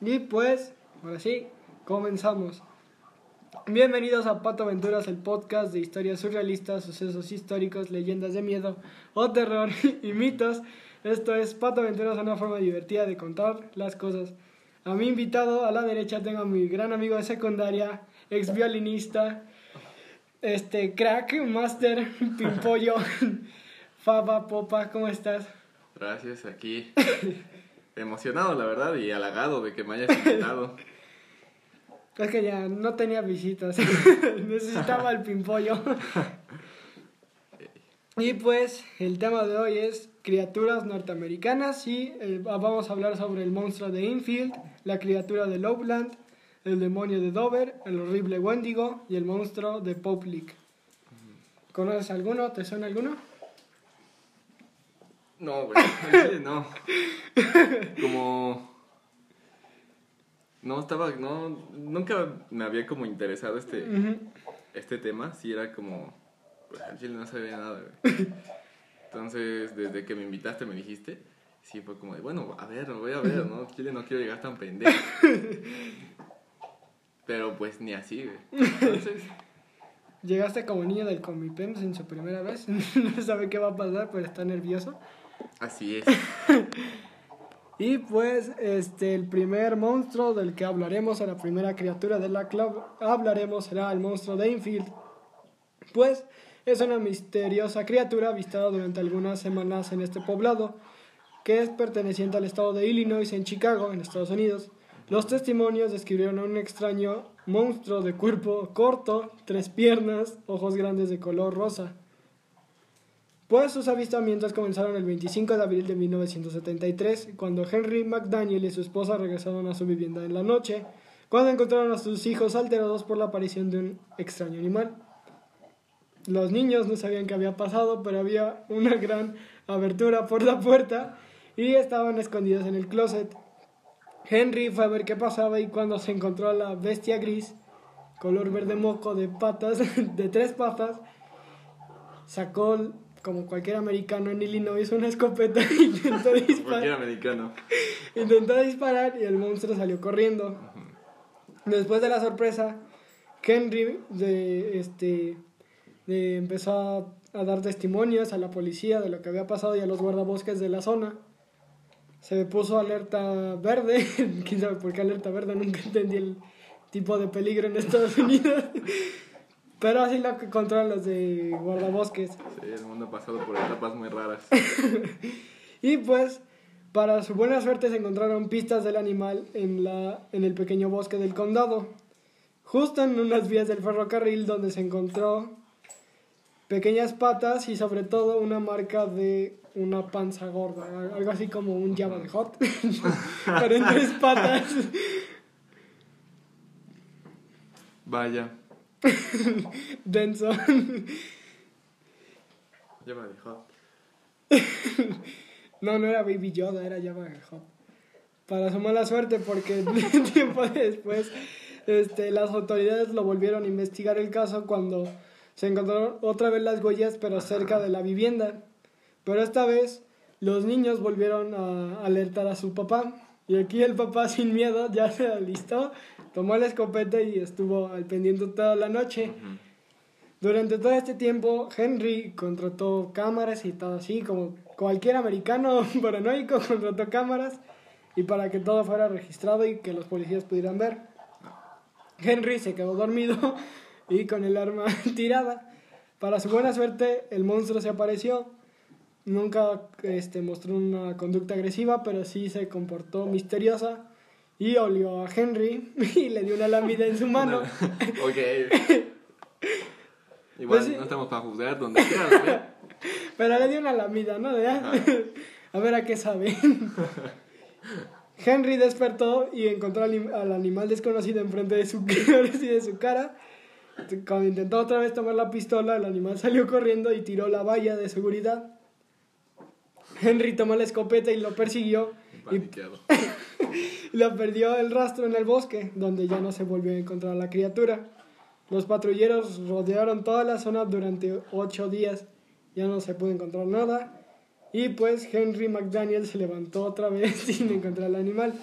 Y pues, ahora sí, comenzamos. Bienvenidos a Pato Aventuras, el podcast de historias surrealistas, sucesos históricos, leyendas de miedo o terror y mitos. Esto es Pato Aventuras, una forma divertida de contar las cosas. A mi invitado a la derecha tengo a mi gran amigo de secundaria, ex violinista, este crack, master, pimpollo, Faba Popa, ¿cómo estás? Gracias, aquí. Emocionado, la verdad, y halagado de que me hayas invitado. Es que ya no tenía visitas, necesitaba el pimpollo. y pues el tema de hoy es criaturas norteamericanas y eh, vamos a hablar sobre el monstruo de Infield, la criatura de Lowland, el demonio de Dover, el horrible Wendigo y el monstruo de Poplik. ¿Conoces alguno? ¿Te suena alguno? No, güey, no. Como. No estaba. No, nunca me había como interesado este, este tema. Sí, era como. Pues en chile no sabía nada, güey. Entonces, desde que me invitaste, me dijiste. Sí, fue como de, bueno, a ver, lo voy a ver, ¿no? Chile no quiero llegar tan pendejo. Pero pues ni así, güey. Entonces. Llegaste como niño del Comipems en su primera vez, no sabe qué va a pasar, pero está nervioso. Así es. Y pues este el primer monstruo del que hablaremos, o la primera criatura de la que hablaremos será el monstruo de Enfield. Pues es una misteriosa criatura avistada durante algunas semanas en este poblado, que es perteneciente al estado de Illinois en Chicago, en Estados Unidos. Los testimonios describieron a un extraño monstruo de cuerpo corto, tres piernas, ojos grandes de color rosa. Pues sus avistamientos comenzaron el 25 de abril de 1973, cuando Henry McDaniel y su esposa regresaron a su vivienda en la noche, cuando encontraron a sus hijos alterados por la aparición de un extraño animal. Los niños no sabían qué había pasado, pero había una gran abertura por la puerta y estaban escondidos en el closet. Henry fue a ver qué pasaba y cuando se encontró a la bestia gris, color verde moco de patas, de tres patas, sacó como cualquier americano en Illinois una escopeta e intentó Cualquier disparar, americano. intentó disparar y el monstruo salió corriendo. Después de la sorpresa, Henry de, este, de- empezó a, a dar testimonios a la policía de lo que había pasado y a los guardabosques de la zona. Se puso alerta verde, quién sabe por qué alerta verde, nunca entendí el tipo de peligro en Estados Unidos. Pero así lo que controlan los de guardabosques. Sí, el mundo ha pasado por etapas muy raras. Y pues, para su buena suerte, se encontraron pistas del animal en, la, en el pequeño bosque del condado. Justo en unas vías del ferrocarril donde se encontró pequeñas patas y sobre todo una marca de una panza gorda, algo así como un Java de Hot, pero en tres patas. Vaya. Ya me dijo. No, no era Baby Yoda, era de Hot. Para su mala suerte, porque tiempo después este, las autoridades lo volvieron a investigar el caso cuando se encontraron otra vez las huellas, pero cerca de la vivienda. Pero esta vez los niños volvieron a alertar a su papá. Y aquí el papá, sin miedo, ya se alistó, tomó la escopeta y estuvo al pendiente toda la noche. Durante todo este tiempo, Henry contrató cámaras y todo así, como cualquier americano paranoico contrató cámaras y para que todo fuera registrado y que los policías pudieran ver. Henry se quedó dormido y con el arma tirada. Para su buena suerte, el monstruo se apareció. Nunca este, mostró una conducta agresiva, pero sí se comportó misteriosa y olió a Henry y le dio una lámina en su mano. ok. Igual Pues no estamos para juzgar donde quieras, güey. Pero le dio una lamida, ¿no? A ver a qué sabe. Henry despertó y encontró al, al animal desconocido enfrente de su, de su cara. Cuando intentó otra vez tomar la pistola, el animal salió corriendo y tiró la valla de seguridad. Henry tomó la escopeta y lo persiguió Paniqueado. lo perdió el rastro en el bosque, donde ya no se volvió a encontrar la criatura. Los patrulleros rodearon toda la zona durante ocho días. Ya no se pudo encontrar nada. Y pues Henry McDaniel se levantó otra vez sin encontrar el animal.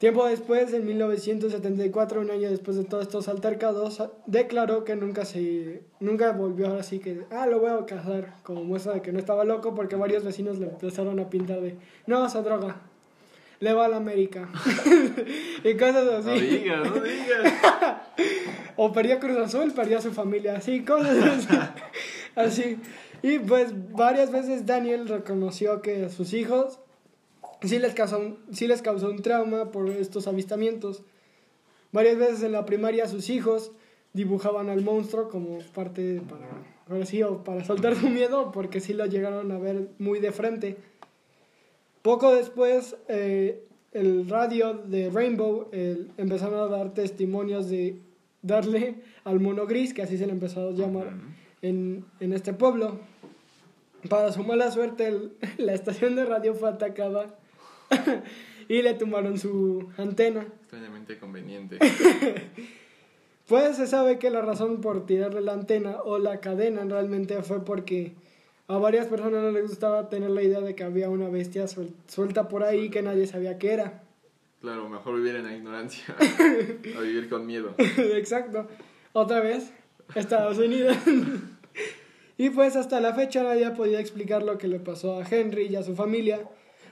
Tiempo después, en 1974, un año después de todos estos altercados, declaró que nunca se nunca volvió así que, ah, lo voy a casar, como muestra de que no estaba loco, porque varios vecinos le empezaron a pintar de, no, esa droga, le va a la América. y cosas así. No digas, no digas. o perdía Cruz Azul, perdía su familia, así, cosas así. así. Y pues varias veces Daniel reconoció que sus hijos sí les causó un, sí les causó un trauma por estos avistamientos. Varias veces en la primaria sus hijos dibujaban al monstruo como parte para, ahora sí, o para soltar su miedo, porque sí lo llegaron a ver muy de frente. Poco después, eh, el radio de Rainbow el, empezaron a dar testimonios de darle al mono gris, que así se le empezó a llamar en, en este pueblo. Para su mala suerte, el- la estación de radio fue atacada y le tumbaron su antena. Extrañamente conveniente. Pues se sabe que la razón por tirarle la antena o la cadena realmente fue porque a varias personas no les gustaba tener la idea de que había una bestia suel- suelta por ahí que nadie sabía qué era. Claro, mejor vivir en la ignorancia a vivir con miedo. Exacto. Otra vez, Estados Unidos. y pues hasta la fecha nadie ha podido explicar lo que le pasó a Henry y a su familia.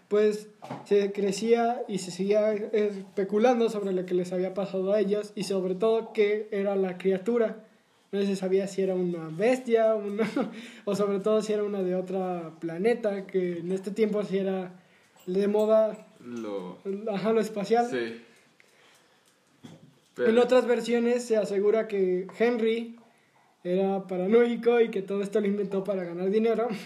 Pues se crecía y se seguía especulando sobre lo que les había pasado a ellos y sobre todo qué era la criatura. No se sabía si era una bestia una, o sobre todo si era una de otro planeta, que en este tiempo si era de moda, Lo. ajá, lo espacial. Sí. En otras versiones se asegura que Henry era paranoico y que todo esto lo inventó para ganar dinero.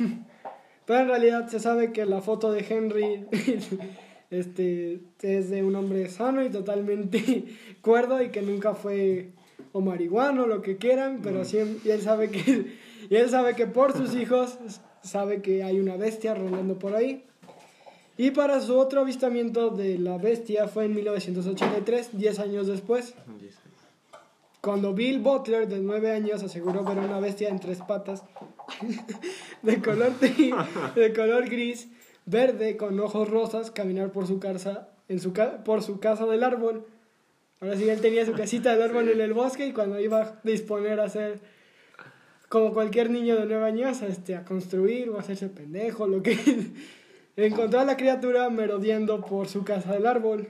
Pero en realidad se sabe que la foto de Henry este, es de un hombre sano y totalmente cuerdo y que nunca fue o marihuano o lo que quieran, pero siempre, y él sabe que y él sabe que por sus hijos sabe que hay una bestia rondando por ahí. Y para su otro avistamiento de la bestia fue en 1983, 10 años después, cuando Bill Butler, de 9 años, aseguró ver una bestia en tres patas, de color, de color gris, verde, con ojos rosas, caminar por su casa, en su ca- por su casa del árbol. Ahora sí, él tenía su casita del árbol Sí. en el bosque y cuando iba a disponer a hacer, como cualquier niño de 9 años, este, a construir o a hacerse pendejo, lo que... Encontró a la criatura merodeando por su casa del árbol.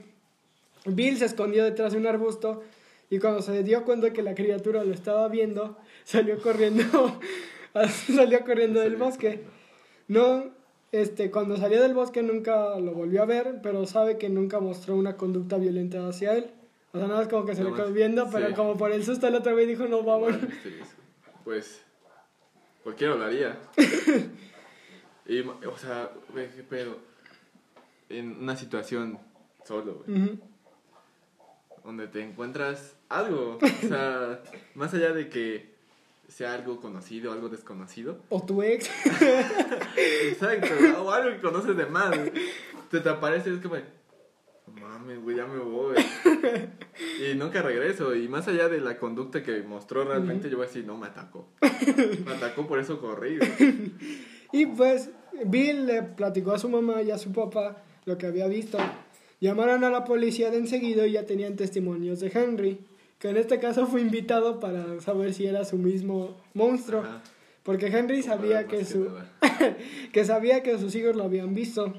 Bill se escondió detrás de un arbusto y cuando se dio cuenta que la criatura lo estaba viendo, salió corriendo, salió corriendo del bosque. No, este, cuando salió del bosque nunca lo volvió a ver, pero sabe que nunca mostró una conducta violenta hacia él. O sea, nada más como que se Nada le quedó viendo, pero sí. como por el susto el otro güey dijo, no, vamos. Bueno. Pues, cualquiera lo haría. Y, o sea, güey, qué pedo. En una situación solo, güey, donde te encuentras algo. O sea, más allá de que sea algo conocido, algo desconocido. O tu ex. Exacto, o algo que conoces de más. Te te aparece y es como, "No mames, güey, ya me voy. Y nunca regreso. Y más allá de la conducta que mostró realmente, yo voy a decir, no, me atacó. Me atacó, por eso corrí. güey. Y pues Bill le platicó a su mamá y a su papá lo que había visto. Llamaron a la policía de enseguida y ya tenían testimonios de Henry, que en este caso fue invitado para saber si era su mismo monstruo, Ajá. porque Henry sabía que su que sabía que sus hijos lo habían visto.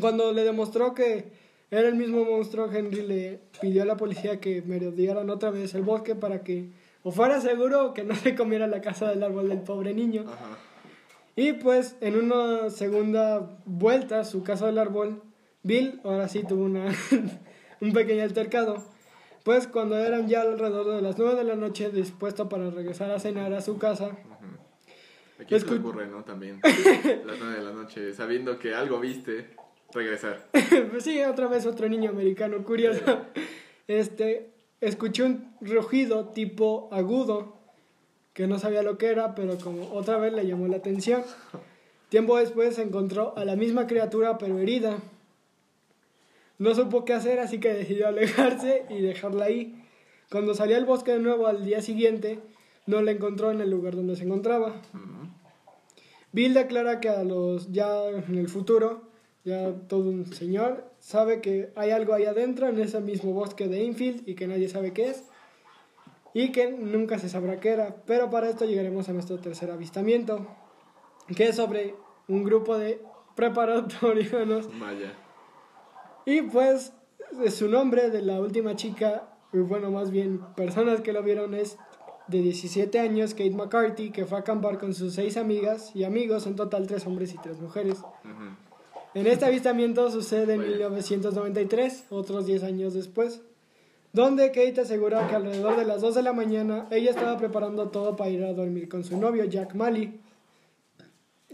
Cuando le demostró que era el mismo monstruo, Henry le pidió a la policía que merodearan otra vez el bosque para que o fuera seguro que no se comiera la casa del árbol del pobre niño. Ajá. Y pues en una segunda vuelta a su casa del árbol, Bill ahora sí tuvo una, un pequeño altercado. Pues cuando eran ya alrededor de las 9 de la noche, dispuesto para regresar a cenar a su casa, Aquí se le Escu- ocurre, ¿no? También. Las nueve de la noche, sabiendo que algo viste, regresar. pues sí, otra vez otro niño americano curioso, este, escuchó un rugido tipo agudo, que no sabía lo que era, pero como otra vez le llamó la atención. Tiempo después encontró a la misma criatura, pero herida. No supo qué hacer, así que decidió alejarse y dejarla ahí. Cuando salió al bosque de nuevo al día siguiente, no la encontró en el lugar donde se encontraba. Bill declara que a los ya en el futuro ya todo un señor, sabe que hay algo ahí adentro en ese mismo bosque de Infield y que nadie sabe qué es y que nunca se sabrá qué era. Pero para esto llegaremos a nuestro tercer avistamiento, que es sobre un grupo de preparatorianos. Vaya. Y pues su nombre de la última chica, bueno, más bien personas que lo vieron es de 17 años, Kate McCarthy, que fue a acampar con sus seis amigas y amigos, en total tres hombres y tres mujeres. En este avistamiento sucede en Vaya. 1993, otros 10 años después, donde Kate asegura que alrededor de las 2 de la mañana ella estaba preparando todo para ir a dormir con su novio, Jack Malley.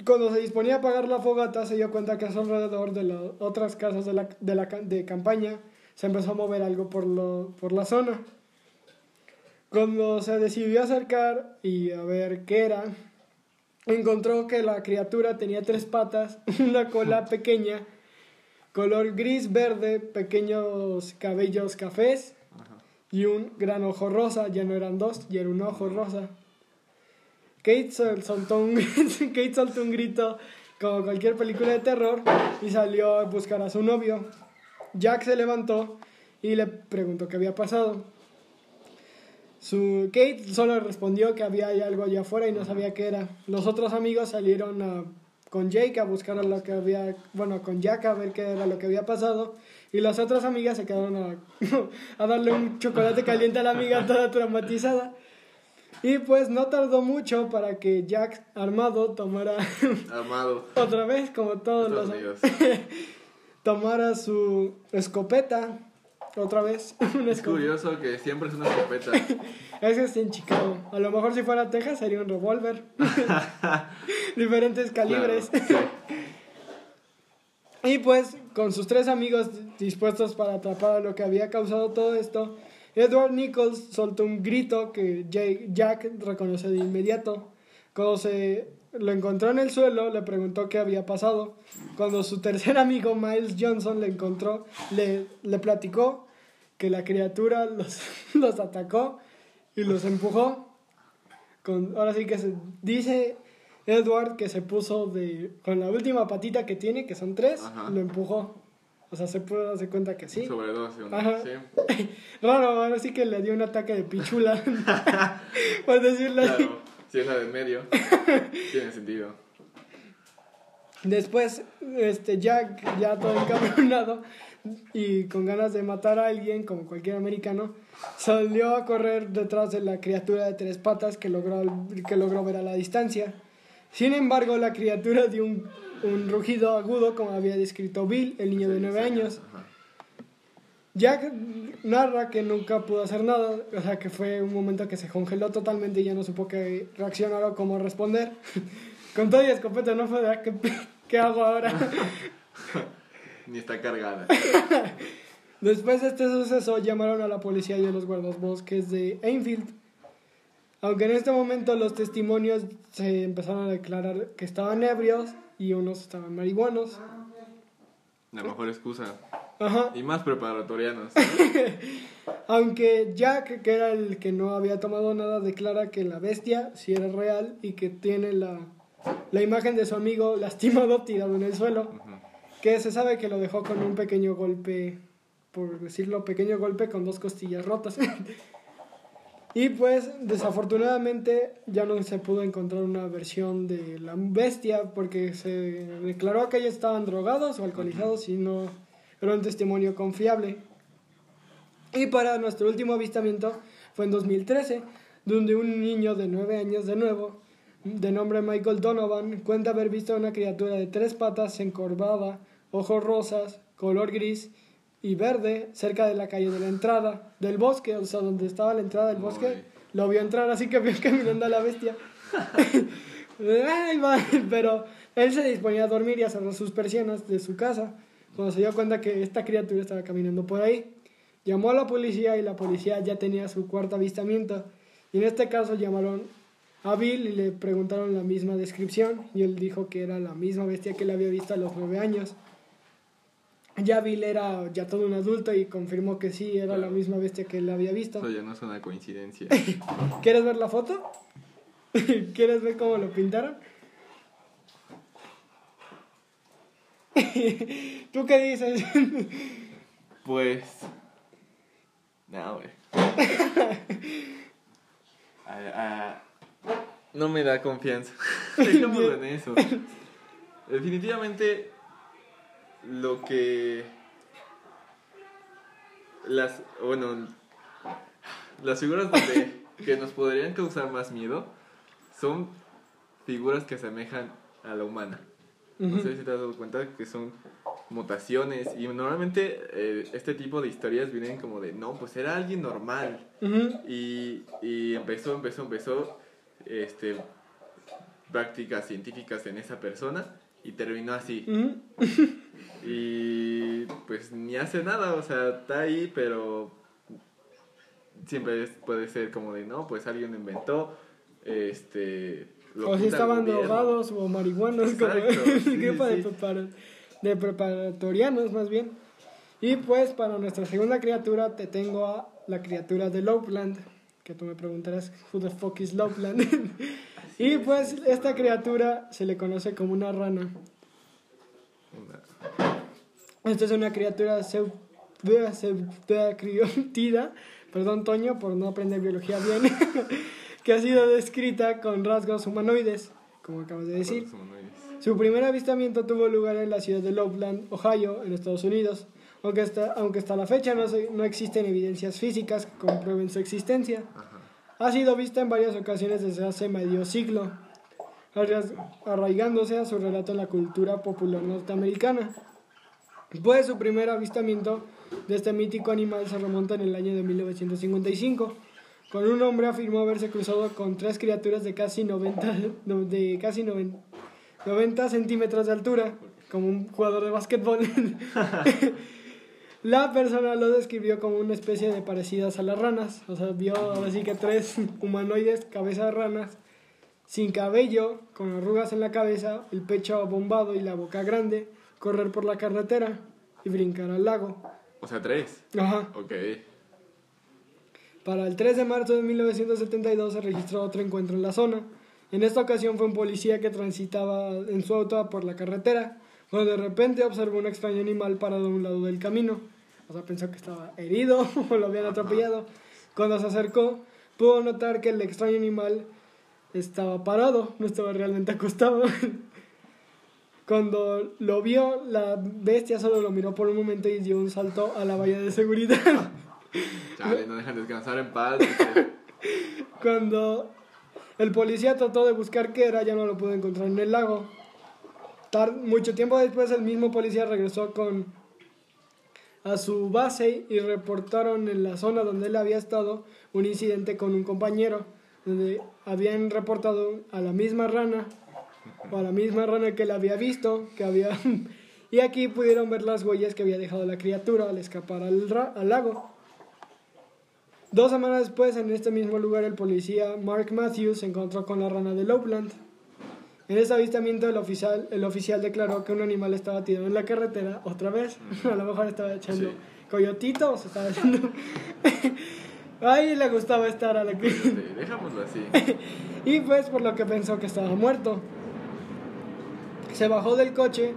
Cuando se disponía a apagar la fogata, se dio cuenta que a su alrededor de las otras casas de, la, de, la de campaña se empezó a mover algo por, lo, por la zona. Cuando se decidió acercar y a ver qué era, encontró que la criatura tenía tres patas, una cola pequeña, color gris verde, pequeños cabellos cafés y un gran ojo rosa. Ya no eran dos, ya era un ojo rosa. Kate sol- soltó un, Kate soltó un grito como cualquier película de terror y salió a buscar a su novio. Jack se levantó y le preguntó qué había pasado. Su Kate solo respondió que había algo allá afuera y no sabía qué era. Los otros amigos salieron a- con Jake a buscar a lo que había, bueno, con Jack a ver qué era lo que había pasado. Y las otras amigas se quedaron a, a darle un chocolate caliente a la amiga toda traumatizada. Y pues no tardó mucho para que Jack armado tomara Armado. otra vez, como todos los Unidos. tomara su escopeta otra vez. Una Es curioso que siempre es una escopeta. Es en Chicago. A lo mejor si fuera Texas sería un revólver. Diferentes calibres. Claro, sí. Y pues, con sus tres amigos dispuestos para atrapar a lo que había causado todo esto, Edward Nichols soltó un grito que Jay- Jack reconoció de inmediato. Cuando se lo encontró en el suelo, le preguntó qué había pasado. Cuando su tercer amigo Miles Johnson le encontró, le, le platicó que la criatura los, los atacó y los empujó. Con, ahora sí que se dice Edward que se puso de con la última patita que tiene, que son tres, Ajá. lo empujó. O sea, se puede darse cuenta que sí. Sobredosis. ¿no? Ajá. Sí. Raro, ahora sí que le dio un ataque de pichula. por decirlo así. Claro. Si es la del medio. Tiene sentido. Después, este Jack, ya todo encabronado y con ganas de matar a alguien, como cualquier americano, salió a correr detrás de la criatura de tres patas que logró, que logró ver a la distancia. Sin embargo, la criatura dio un, un rugido agudo, como había descrito Bill, el niño de nueve años. Jack narra que nunca pudo hacer nada, o sea que fue un momento que se congeló totalmente y ya no supo qué reaccionar o cómo responder. Con todo y escopeta no fue de "Ah, ¿qué, qué hago ahora? Ni está cargada. Después de este suceso llamaron a la policía y a los guardabosques de Enfield. Aunque en este momento los testimonios se empezaron a declarar que estaban ebrios y unos estaban marihuanos. La mejor excusa. Ajá. Y más preparatorianos. Aunque Jack, que era el que no había tomado nada, declara que la bestia sí era real y que tiene la, la imagen de su amigo lastimado tirado en el suelo. Que se sabe que lo dejó con un pequeño golpe, por decirlo, pequeño golpe con dos costillas rotas. y pues desafortunadamente ya no se pudo encontrar una versión de la bestia porque se declaró que ellos estaban drogados o alcoholizados y no era un testimonio confiable. Y para nuestro último avistamiento fue en 2013, donde un niño de 9 años de nuevo, de nombre Michael Donovan, cuenta haber visto una criatura de tres patas encorvada, ojos rosas, color gris y verde cerca de la calle de la entrada del bosque, o sea, donde estaba la entrada del bosque. Lo vio entrar, así que vio caminando a la bestia. Ay, Pero él se disponía a dormir y a cerrar sus persianas de su casa cuando se dio cuenta que esta criatura estaba caminando por ahí. Llamó a la policía y la policía ya tenía su cuarto avistamiento. Y en este caso llamaron a Bill y le preguntaron la misma descripción y él dijo que era la misma bestia que él había visto a los nueve años. Ya Bill era ya todo un adulto y confirmó que sí, era la misma bestia que él había visto. Eso ya no es una coincidencia. ¿Quieres ver la foto? ¿Quieres ver cómo lo pintaron? ¿Tú qué dices? Pues. No, güey. Ah, ah, no me da confianza. Dejémoslo en eso. Definitivamente, lo que. Las. Bueno. Las figuras donde, que nos podrían causar más miedo son figuras que asemejan a la humana. No sé si te has dado cuenta que son mutaciones y normalmente eh, este tipo de historias vienen como de, no, pues era alguien normal y, y empezó, empezó, empezó este, prácticas científicas en esa persona y terminó así. y pues ni hace nada, o sea, está ahí, pero siempre puede ser como de, no, pues alguien inventó, este... o si estaban drogados o marihuanos, como de, de preparatorianos más bien. Y pues para nuestra segunda criatura te tengo a la criatura de Loveland, que tú me preguntarás, who the fuck is Loveland? y pues esta criatura se le conoce como una rana. Esta es una criatura criotida, perdón Toño por no aprender biología bien, que ha sido descrita con rasgos humanoides, como acabas de decir. Su primer avistamiento tuvo lugar en la ciudad de Loveland, Ohio, en Estados Unidos, aunque hasta, aunque hasta la fecha no, no existen evidencias físicas que comprueben su existencia. Ha sido vista en varias ocasiones desde hace medio siglo, arraigándose a su relato en la cultura popular norteamericana. Pues su primer avistamiento de este mítico animal se remonta en el año de 1955, cuando un hombre afirmó haberse cruzado con tres criaturas de casi 90, de casi 90, 90 centímetros de altura, como un jugador de básquetbol. La persona lo describió como una especie de parecidas a las ranas, o sea, vio así que tres humanoides, cabeza de ranas, sin cabello, con arrugas en la cabeza, el pecho bombado y la boca grande, correr por la carretera y brincar al lago. O sea, tres. Ajá. Ok. Para el 3 de marzo de 1972 se registró otro encuentro en la zona. En esta ocasión fue un policía que transitaba en su auto por la carretera, cuando de repente observó un extraño animal parado a un lado del camino. O sea, pensó que estaba herido o lo habían atropellado. Cuando se acercó, pudo notar que el extraño animal estaba parado, no estaba realmente acostado. Cuando lo vio, la bestia solo lo miró por un momento y dio un salto a la valla de seguridad. Chale, no dejan descansar en paz. Cuando el policía trató de buscar qué era, ya no lo pudo encontrar en el lago. mucho tiempo después el mismo policía regresó con a su base y reportaron en la zona donde él había estado un incidente con un compañero donde habían reportado a la misma rana o a la misma rana que él había visto que había y aquí pudieron ver las huellas que había dejado la criatura al escapar al, al lago Dos semanas después, en este mismo lugar, el policía Mark Matthews se encontró con la rana de Loveland. En ese avistamiento, el oficial, el oficial declaró que un animal estaba tirado en la carretera otra vez. A lo mejor estaba echando coyotito o se estaba echando. Ahí le gustaba estar a la Dejámoslo así. y pues por lo que pensó que estaba muerto. Se bajó del coche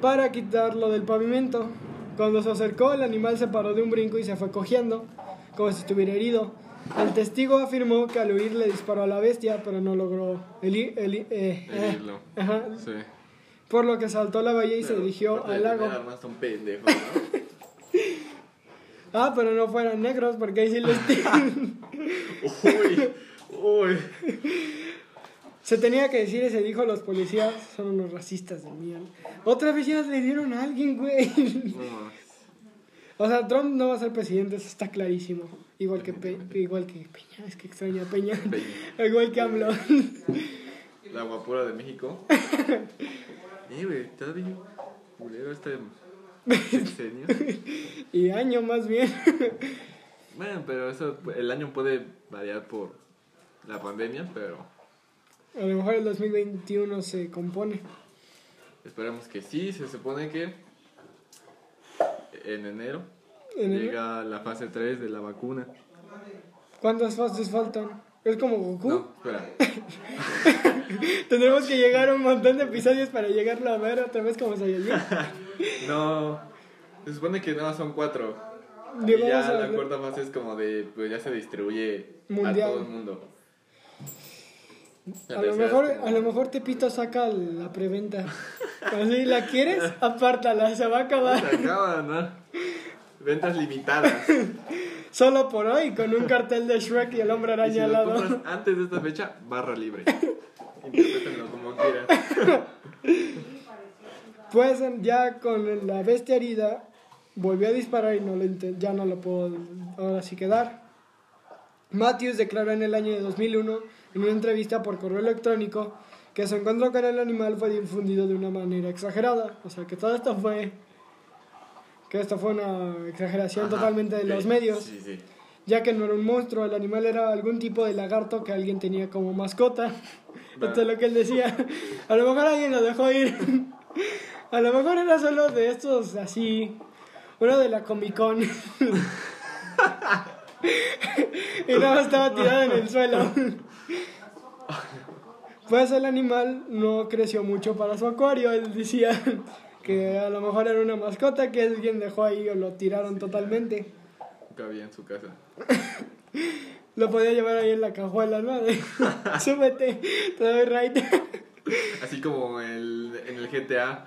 para quitarlo del pavimento. Cuando se acercó, el animal se paró de un brinco y se fue cogiendo como si estuviera herido. El testigo afirmó que al huir le disparó a la bestia, pero no logró el, el, eh, eh ajá, sí. Por lo que saltó la valla y se dirigió al lago. Son pendejos, ¿no? ah, pero no fueran negros porque ahí sí les Uy, uy. Se tenía que decir y se dijo los policías son unos racistas de mierda. Otra vez ya le dieron a alguien, güey. No. O sea, Trump no va a ser presidente, eso está clarísimo. Igual que, igual que Peña, es que extraña a Peña. igual que AMLO. La guapura de México. eh, güey, está bien culero este sexenio. y año más bien. bueno, pero eso, el año puede variar por la pandemia, pero... A lo mejor el 2021 se compone. Esperemos que sí, se supone que en enero llega la fase 3 de la vacuna. ¿Cuántas fases faltan? Es como Goku. No, espera. Tendremos que llegar a un montón de episodios para llegarlo a ver otra vez como Saiyajin. No. Se supone que no son cuatro. Y ya la cuarta fase es como de, pues ya se distribuye Mundial. a todo el mundo. A lo, mejor, como- a lo mejor Tepito saca la preventa. Así, ¿la quieres? Apártala, se va a acabar. Se acaba, ¿no? Ventas limitadas. Solo por hoy, con un cartel de Shrek y el hombre Y si araña al lado. antes de esta fecha, barra libre. Interprétenlo como quieran. Pues ya con la bestia herida, volvió a disparar y no lo ya no lo puedo ahora sí quedar. Matthews declaró en el año de 2001, en una entrevista por correo electrónico, que su encuentro con el animal fue difundido de una manera exagerada. O sea, que todo esto fue... Que esto fue una exageración Ajá, totalmente de los medios. Sí, sí. ya que no era un monstruo, el animal era algún tipo de lagarto que alguien tenía como mascota. Va. Esto es lo que él decía. A lo mejor alguien lo dejó ir. A lo mejor era solo de estos así, uno de la Comic Con. y nada estaba tirado en el suelo. Pues el animal no creció mucho para su acuario, él decía que a lo mejor era una mascota que alguien dejó ahí o lo tiraron totalmente. Cabía en su casa. Lo podía llevar ahí en la cajuela, ¿no? De, Súbete, te doy right. Así como el, en el GTA,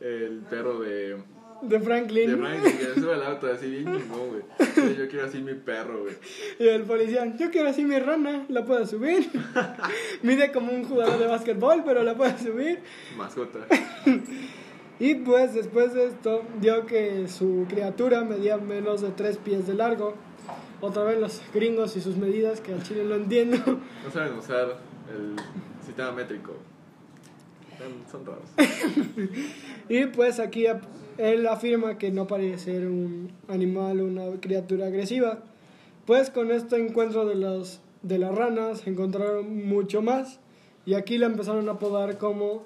el perro de, De de Franklin. Franklin que sube al auto así bien chingón, güey. Yo quiero así mi perro, güey. Y el policía, yo quiero así mi rana, la puedo subir. Mide como un jugador de básquetbol, pero la puedo subir. Mascota. Y pues después de esto, dio que su criatura medía menos de 3 pies de largo. Otra vez los gringos y sus medidas, que al chile no entiendo. No saben usar el sistema métrico. Son- raros. Y pues aquí él afirma que no parece ser un animal o una criatura agresiva. Pues con este encuentro de, los, de las ranas encontraron mucho más. Y aquí la empezaron a apodar como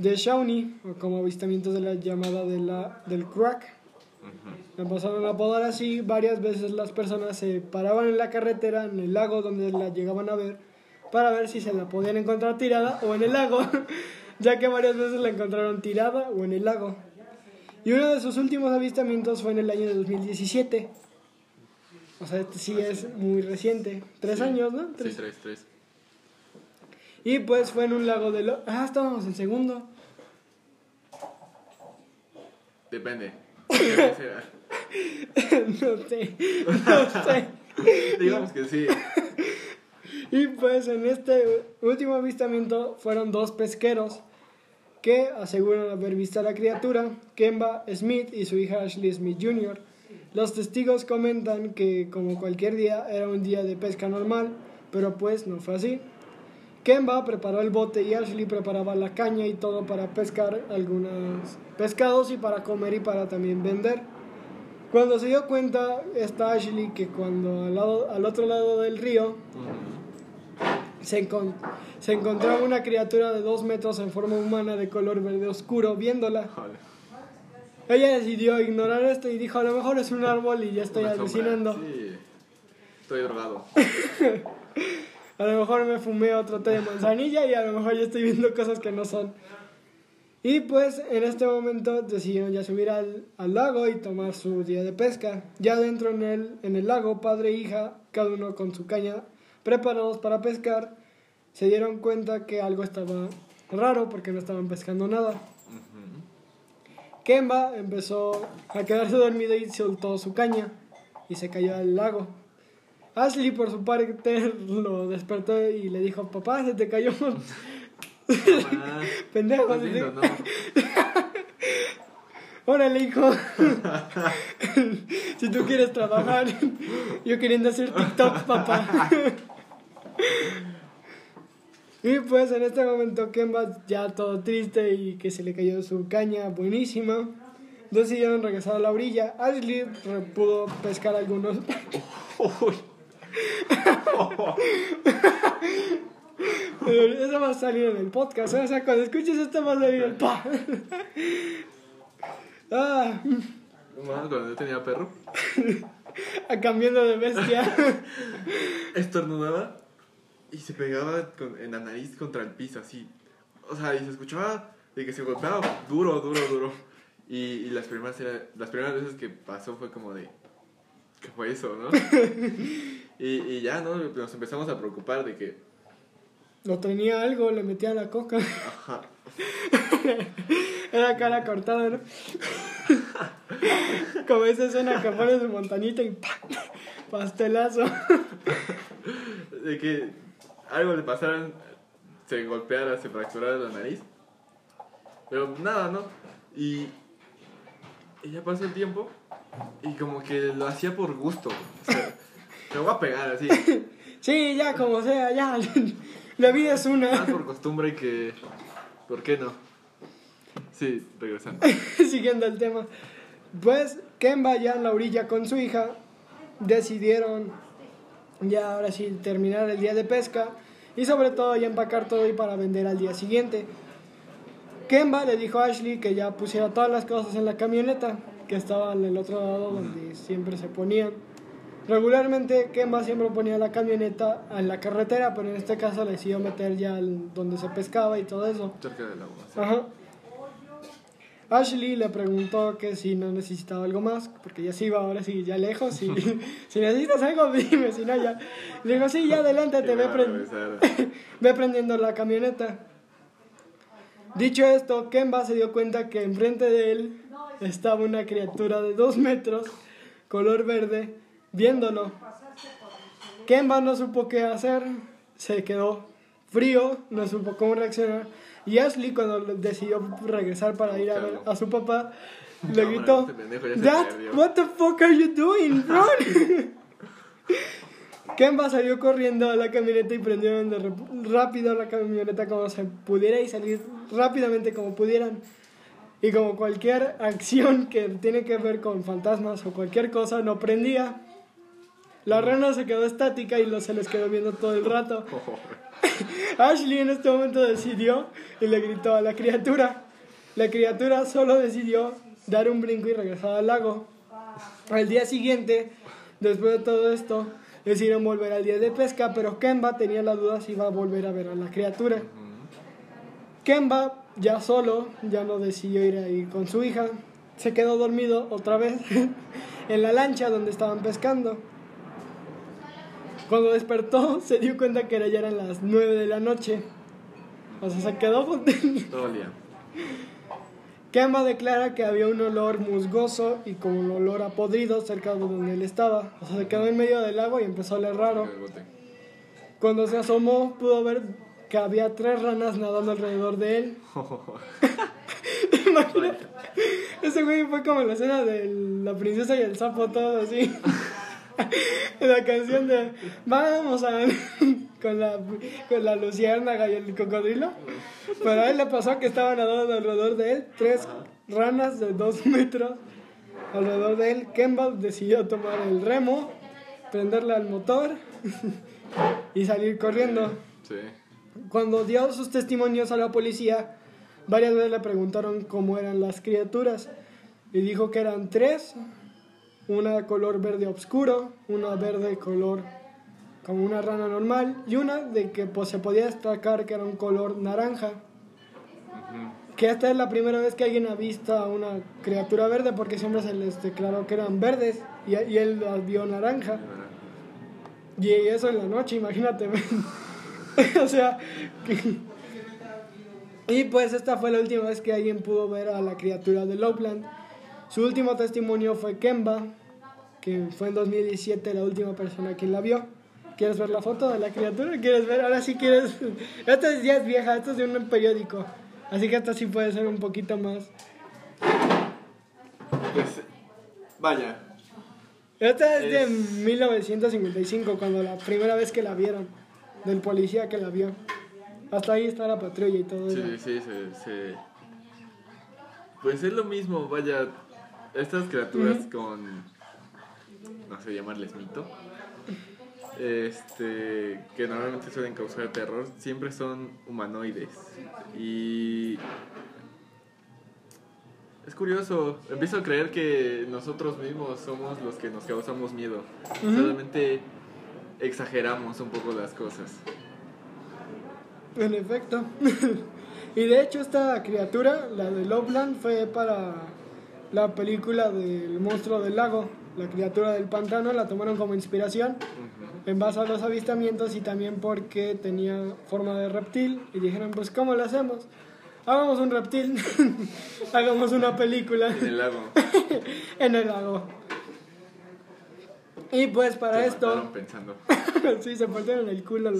The Shawnee, o como avistamientos de la llamada de la, del crack. La empezaron a apodar así. Varias veces las personas se paraban en la carretera, en el lago donde la llegaban a ver, para ver si se la podían encontrar tirada o en el lago, ya que varias veces la encontraron tirada o en el lago. Y uno de sus últimos avistamientos fue en el año de 2017. O sea, este sí es muy reciente. Tres Sí. años, ¿no? Sí, Tres. tres, tres. Y pues fue en un lago de... Lo... Ah, estábamos en segundo. Depende. ¿Qué será? no sé. No sé. Digamos que sí. Y pues en este último avistamiento fueron dos pesqueros que aseguran haber visto a la criatura, Kemba Smith y su hija Ashley Smith Jr. Los testigos comentan que como cualquier día era un día de pesca normal, pero pues no fue así. Kemba preparó el bote y Ashley preparaba la caña y todo para pescar algunos pescados y para comer y para también vender. Cuando se dio cuenta esta Ashley que cuando al, lado, al otro lado del río se, encon- se encontraba una criatura de dos metros en forma humana de color verde oscuro viéndola. Ella decidió ignorar esto y dijo, a lo mejor es un árbol y ya estoy Una sombra. alucinando. Sí. Estoy drogado. A lo mejor me fumé otro té de manzanilla y a lo mejor ya estoy viendo cosas que no son. Y pues en este momento decidieron ya subir al, al lago y tomar su día de pesca. Ya dentro en el, en el lago, padre e hija, cada uno con su caña, preparados para pescar, se dieron cuenta que algo estaba raro porque no estaban pescando nada. Kemba empezó a quedarse dormido y soltó su caña y se cayó al lago. Ashley por su parte lo despertó y le dijo, papá, se te cayó. Ah, Pendejo. ¿no? Órale, hijo. si tú quieres trabajar, yo queriendo hacer TikTok, papá. y pues en este momento Kemba ya todo triste y que se le cayó su caña buenísima. Decidieron regresar a la orilla. Ashley pudo pescar algunos. Eso va a salir en el podcast. ¿eh? O sea, cuando escuches esto va a salir el pa. Ah, Bueno, cuando yo tenía perro, a cambiando de bestia. estornudaba y se pegaba con- en la nariz contra el piso, así. O sea, y se escuchaba de que se golpeaba duro, duro, duro. Y, y las, primeras era- las primeras veces que pasó fue como de, ¿qué fue eso, no? y, y ya, ¿no? Nos empezamos a preocupar de que, Lo tenía algo, le metía la coca. ajá, Era cara cortada, ¿no? Como esa escena que pones de montañita y ¡pam! pastelazo. de que algo le pasara, se golpeara, se fracturara la nariz. Pero nada, ¿no? Y, y ya pasó el tiempo y como que lo hacía por gusto. O sea, me voy a pegar así, Sí, ya como sea, ya. La vida es más una. por costumbre que... ¿Por qué no? Sí, regresando. Siguiendo el tema. Pues Kemba ya en la orilla con su hija decidieron ya ahora sí terminar el día de pesca y sobre todo ya empacar todo y para vender al día siguiente. Kemba le dijo a Ashley que ya pusiera todas las cosas en la camioneta que estaba en el otro lado donde siempre se ponían. Regularmente Kemba siempre ponía la camioneta en la carretera, pero en este caso le decidió meter ya donde se pescaba y todo eso. Cerca del agua. sí. Ajá. Ashley le preguntó que si no necesitaba algo más, porque ya se iba ahora sí, ya lejos. Y, si necesitas algo, dime, si no ya. Le dijo, sí, ya adelante, te ve, prend- ve prendiendo la camioneta. Dicho esto, Kemba se dio cuenta que enfrente de él estaba una criatura de dos metros, color verde, viéndolo. Kemba no supo qué hacer, se quedó frío, no supo cómo reaccionar. Y Ashley, cuando decidió regresar para ir a ver a su papá, le gritó: este Dad, perdió." what the fuck are you doing, run? Kemba salió corriendo a la camioneta y prendió de rápido la camioneta como se pudiera y salir rápidamente como pudieran. Y como cualquier acción que tiene que ver con fantasmas o cualquier cosa, no prendía. La rana se quedó estática y lo, se les quedó viendo todo el rato. Ashley en este momento decidió y le gritó a la criatura. La criatura solo decidió dar un brinco y regresar al lago. Al día siguiente, después de todo esto, decidieron volver al día de pesca, pero Kemba tenía la duda si iba a volver a ver a la criatura. Kemba, ya solo, ya no decidió ir ahí con su hija, se quedó dormido otra vez en la lancha donde estaban pescando. Cuando despertó, se dio cuenta que era- ya eran las 9 de la noche. O sea, se quedó Todo el día. Kemba declara que había un olor musgoso y como un olor a podrido cerca de donde él estaba. O sea, se quedó en medio del lago y empezó a oler raro. Cuando se asomó, pudo ver que había tres ranas nadando alrededor de él. Imagínate. Ese güey fue como la escena de la princesa y el sapo, todo así. la canción de Vamos a. con la, con la luciérnaga y el cocodrilo. Pero a él le pasó que estaban nadando alrededor de él tres ranas de dos metros alrededor de él. Kemba decidió tomar el remo, prenderle al motor y salir corriendo. Sí. Cuando dio sus testimonios a la policía, varias veces le preguntaron cómo eran las criaturas y dijo que eran tres, una color verde oscuro, una verde color como una rana normal y una de que pues, se podía destacar que era un color naranja. Que esta es la primera vez que alguien ha visto a una criatura verde porque siempre se les declaró que eran verdes y, y él las vio naranja. Y eso en la noche, imagínate. o sea, que- y pues esta fue la última vez que alguien pudo ver a la criatura de Lowland. Su último testimonio fue Kemba, que fue en 2017 la última persona que la vio. ¿Quieres ver la foto de la criatura? ¿Quieres ver? Ahora sí quieres. Esta ya es vieja, esta es de un periódico. Así que esta sí puede ser un poquito más. Pues, vaya. Esta es de Es- 1955, cuando la primera vez que la vieron. Del policía que la vio. Hasta ahí está la patrulla y todo eso. Sí, sí, se, se- Pues es lo mismo, vaya. Estas criaturas con. No sé llamarles mito. Este. Que normalmente suelen causar terror. Siempre son humanoides. Y. Es curioso. Empiezo a creer que nosotros mismos somos los que nos causamos miedo. Solamente exageramos un poco las cosas. En efecto. y de hecho esta criatura, la de Loveland, fue para la película del monstruo del lago, la criatura del pantano, la tomaron como inspiración en base a los avistamientos y también porque tenía forma de reptil y dijeron, pues ¿cómo lo hacemos? Hagamos un reptil, hagamos una película. En el lago. en el lago. Y pues para Se esto... pensando. sí, se partieron el culo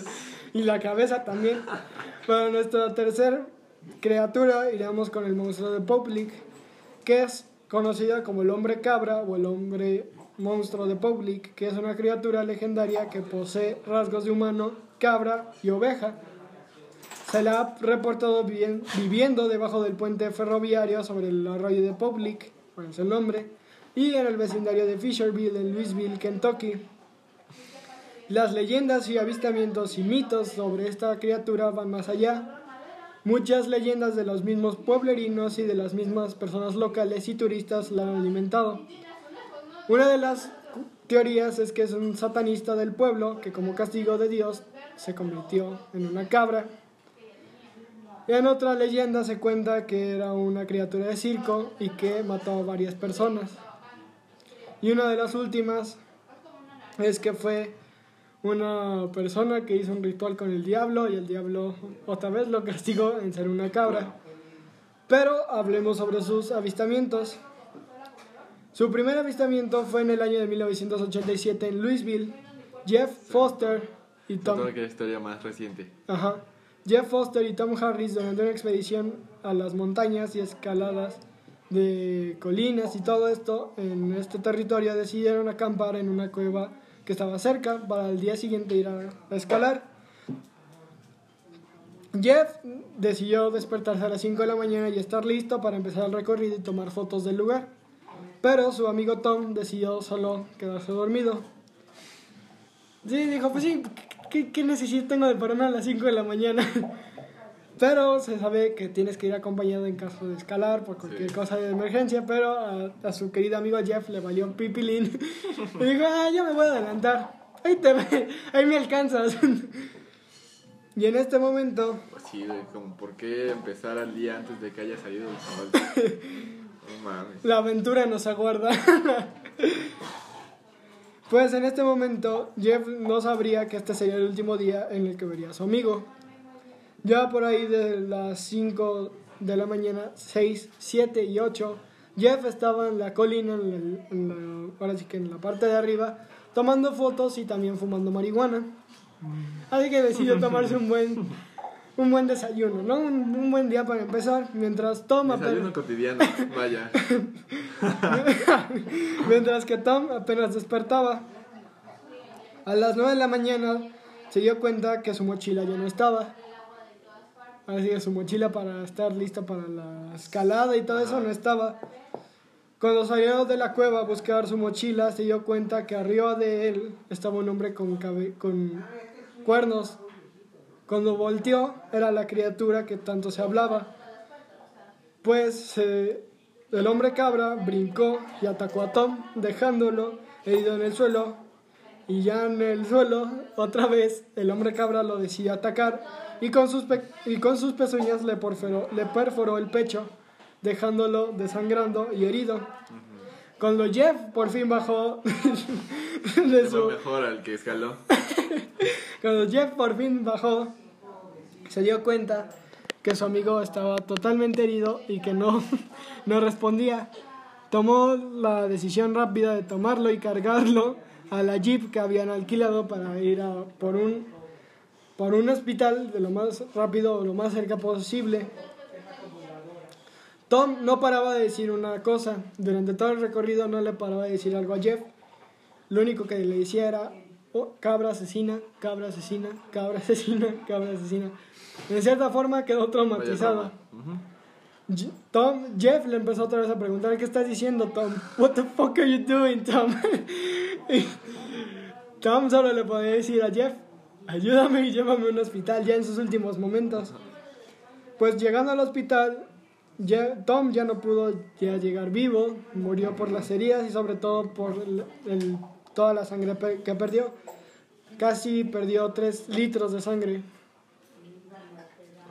y la cabeza también. Para nuestra tercer criatura iremos con el monstruo de Public, que es conocida como el hombre cabra o el hombre monstruo de Public, que es una criatura legendaria que posee rasgos de humano, cabra y oveja. Se la ha reportado vivien- viviendo debajo del puente ferroviario sobre el arroyo de Public, es el nombre, y en el vecindario de Fisherville, en Louisville, Kentucky. Las leyendas y avistamientos y mitos sobre esta criatura van más allá. Muchas leyendas de los mismos pueblerinos y de las mismas personas locales y turistas la han alimentado. Una de las teorías es que es un satanista del pueblo que como castigo de Dios se convirtió en una cabra. En otra leyenda se cuenta que era una criatura de circo y que mató a varias personas. Y una de las últimas es que fue una persona que hizo un ritual con el diablo y el diablo otra vez lo castigó en ser una cabra. Pero hablemos sobre sus avistamientos. Su primer avistamiento fue en el año de 1987 en Louisville. Jeff Foster y Tom Toda que historia más reciente. Ajá. Jeff Foster y Tom Harris durante una expedición a las montañas y escaladas de colinas y todo esto en este territorio decidieron acampar en una cueva que estaba cerca para el día siguiente ir a, escalar. Jeff decidió despertarse a las 5 de la mañana y estar listo para empezar el recorrido y tomar fotos del lugar. Pero su amigo Tom decidió solo quedarse dormido. Sí, dijo, pues sí, ¿qué, qué necesidad tengo de pararme a las 5 de la mañana? Pero se sabe que tienes que ir acompañado en caso de escalar por cualquier Sí. cosa de emergencia, pero a, a su querido amigo Jeff le valió pipilín. y dijo, ah, yo me voy a adelantar. Ahí te ve, ahí me alcanzas. y en este momento, Pues sí, como por qué empezar al día antes de que haya salido el sol. No mames. la aventura nos aguarda. pues en este momento, Jeff no sabría que este sería el último día en el que vería a su amigo. Ya por ahí de las 5 de la mañana, 6, 7 y 8, Jeff estaba en la colina, en el- en la- ahora sí que en la parte de arriba, tomando fotos y también fumando marihuana. Así que decidió tomarse un buen, un buen desayuno, ¿no? Un, un buen día para empezar, mientras Tom apenas- Desayuno cotidiano, vaya. Mientras que Tom apenas despertaba. A las 9 de la mañana se dio cuenta que su mochila ya no estaba. Así que su mochila para estar lista para la escalada y todo eso no estaba. Cuando salió de la cueva a buscar su mochila, se dio cuenta que arriba de él estaba un hombre con, cabe- con cuernos. Cuando volteó, era la criatura que tanto se hablaba. Pues eh, el hombre cabra brincó y atacó a Tom, dejándolo herido en el suelo. Y ya en el suelo, otra vez, el hombre cabra lo decidió atacar y con sus, y con sus pezuñas le perforó, le perforó el pecho, dejándolo desangrando y herido. Cuando Jeff por fin bajó de su, mejor al que escaló. cuando Jeff por fin bajó, se dio cuenta que su amigo estaba totalmente herido y que no, no respondía. Tomó la decisión rápida de tomarlo y cargarlo a la jeep que habían alquilado para ir a por un, por un hospital de lo más rápido o lo más cerca posible. Tom no paraba de decir una cosa. Durante todo el recorrido no le paraba de decir algo a Jeff. Lo único que le decía era "Oh, cabra asesina, cabra asesina, cabra asesina, cabra asesina. De cierta forma quedó traumatizado. Tom, Jeff le empezó otra vez a preguntar, ¿qué estás diciendo, Tom? What the fuck are you doing, Tom? Tom solo le podía decir a Jeff, ayúdame y llévame a un hospital ya en sus últimos momentos. Pues llegando al hospital, ya- Tom ya no pudo ya llegar vivo, murió por las heridas y sobre todo por el- el- toda la sangre pe- que perdió. Casi perdió 3 litros de sangre.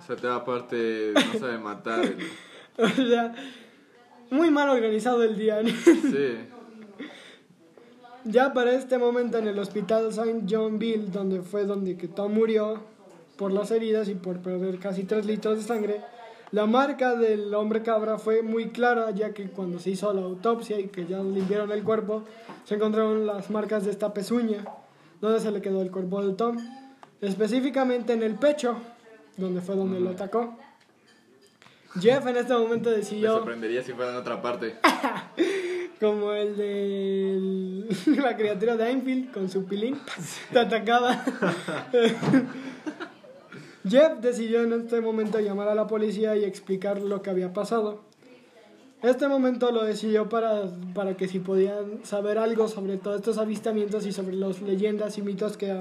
sea, te aparte no sabe matar. el- O sea, muy mal organizado el día. Sí. Ya para este momento en el hospital St. John Bill, donde fue donde que Tom murió por las heridas y por perder casi 3 litros de sangre, la marca del hombre cabra fue muy clara, ya que cuando se hizo la autopsia y que ya limpiaron el cuerpo, se encontraron las marcas de esta pezuña, donde se le quedó el cuerpo del Tom, específicamente en el pecho, donde fue donde lo atacó. Jeff en este momento Me decidió sorprendería si fuera en otra parte. como el de la criatura de Enfield con su pilín, te atacaba. Jeff decidió en este momento llamar a la policía y explicar lo que había pasado. Este momento lo decidió para, para que si podían saber algo sobre todos estos avistamientos y sobre las leyendas y mitos que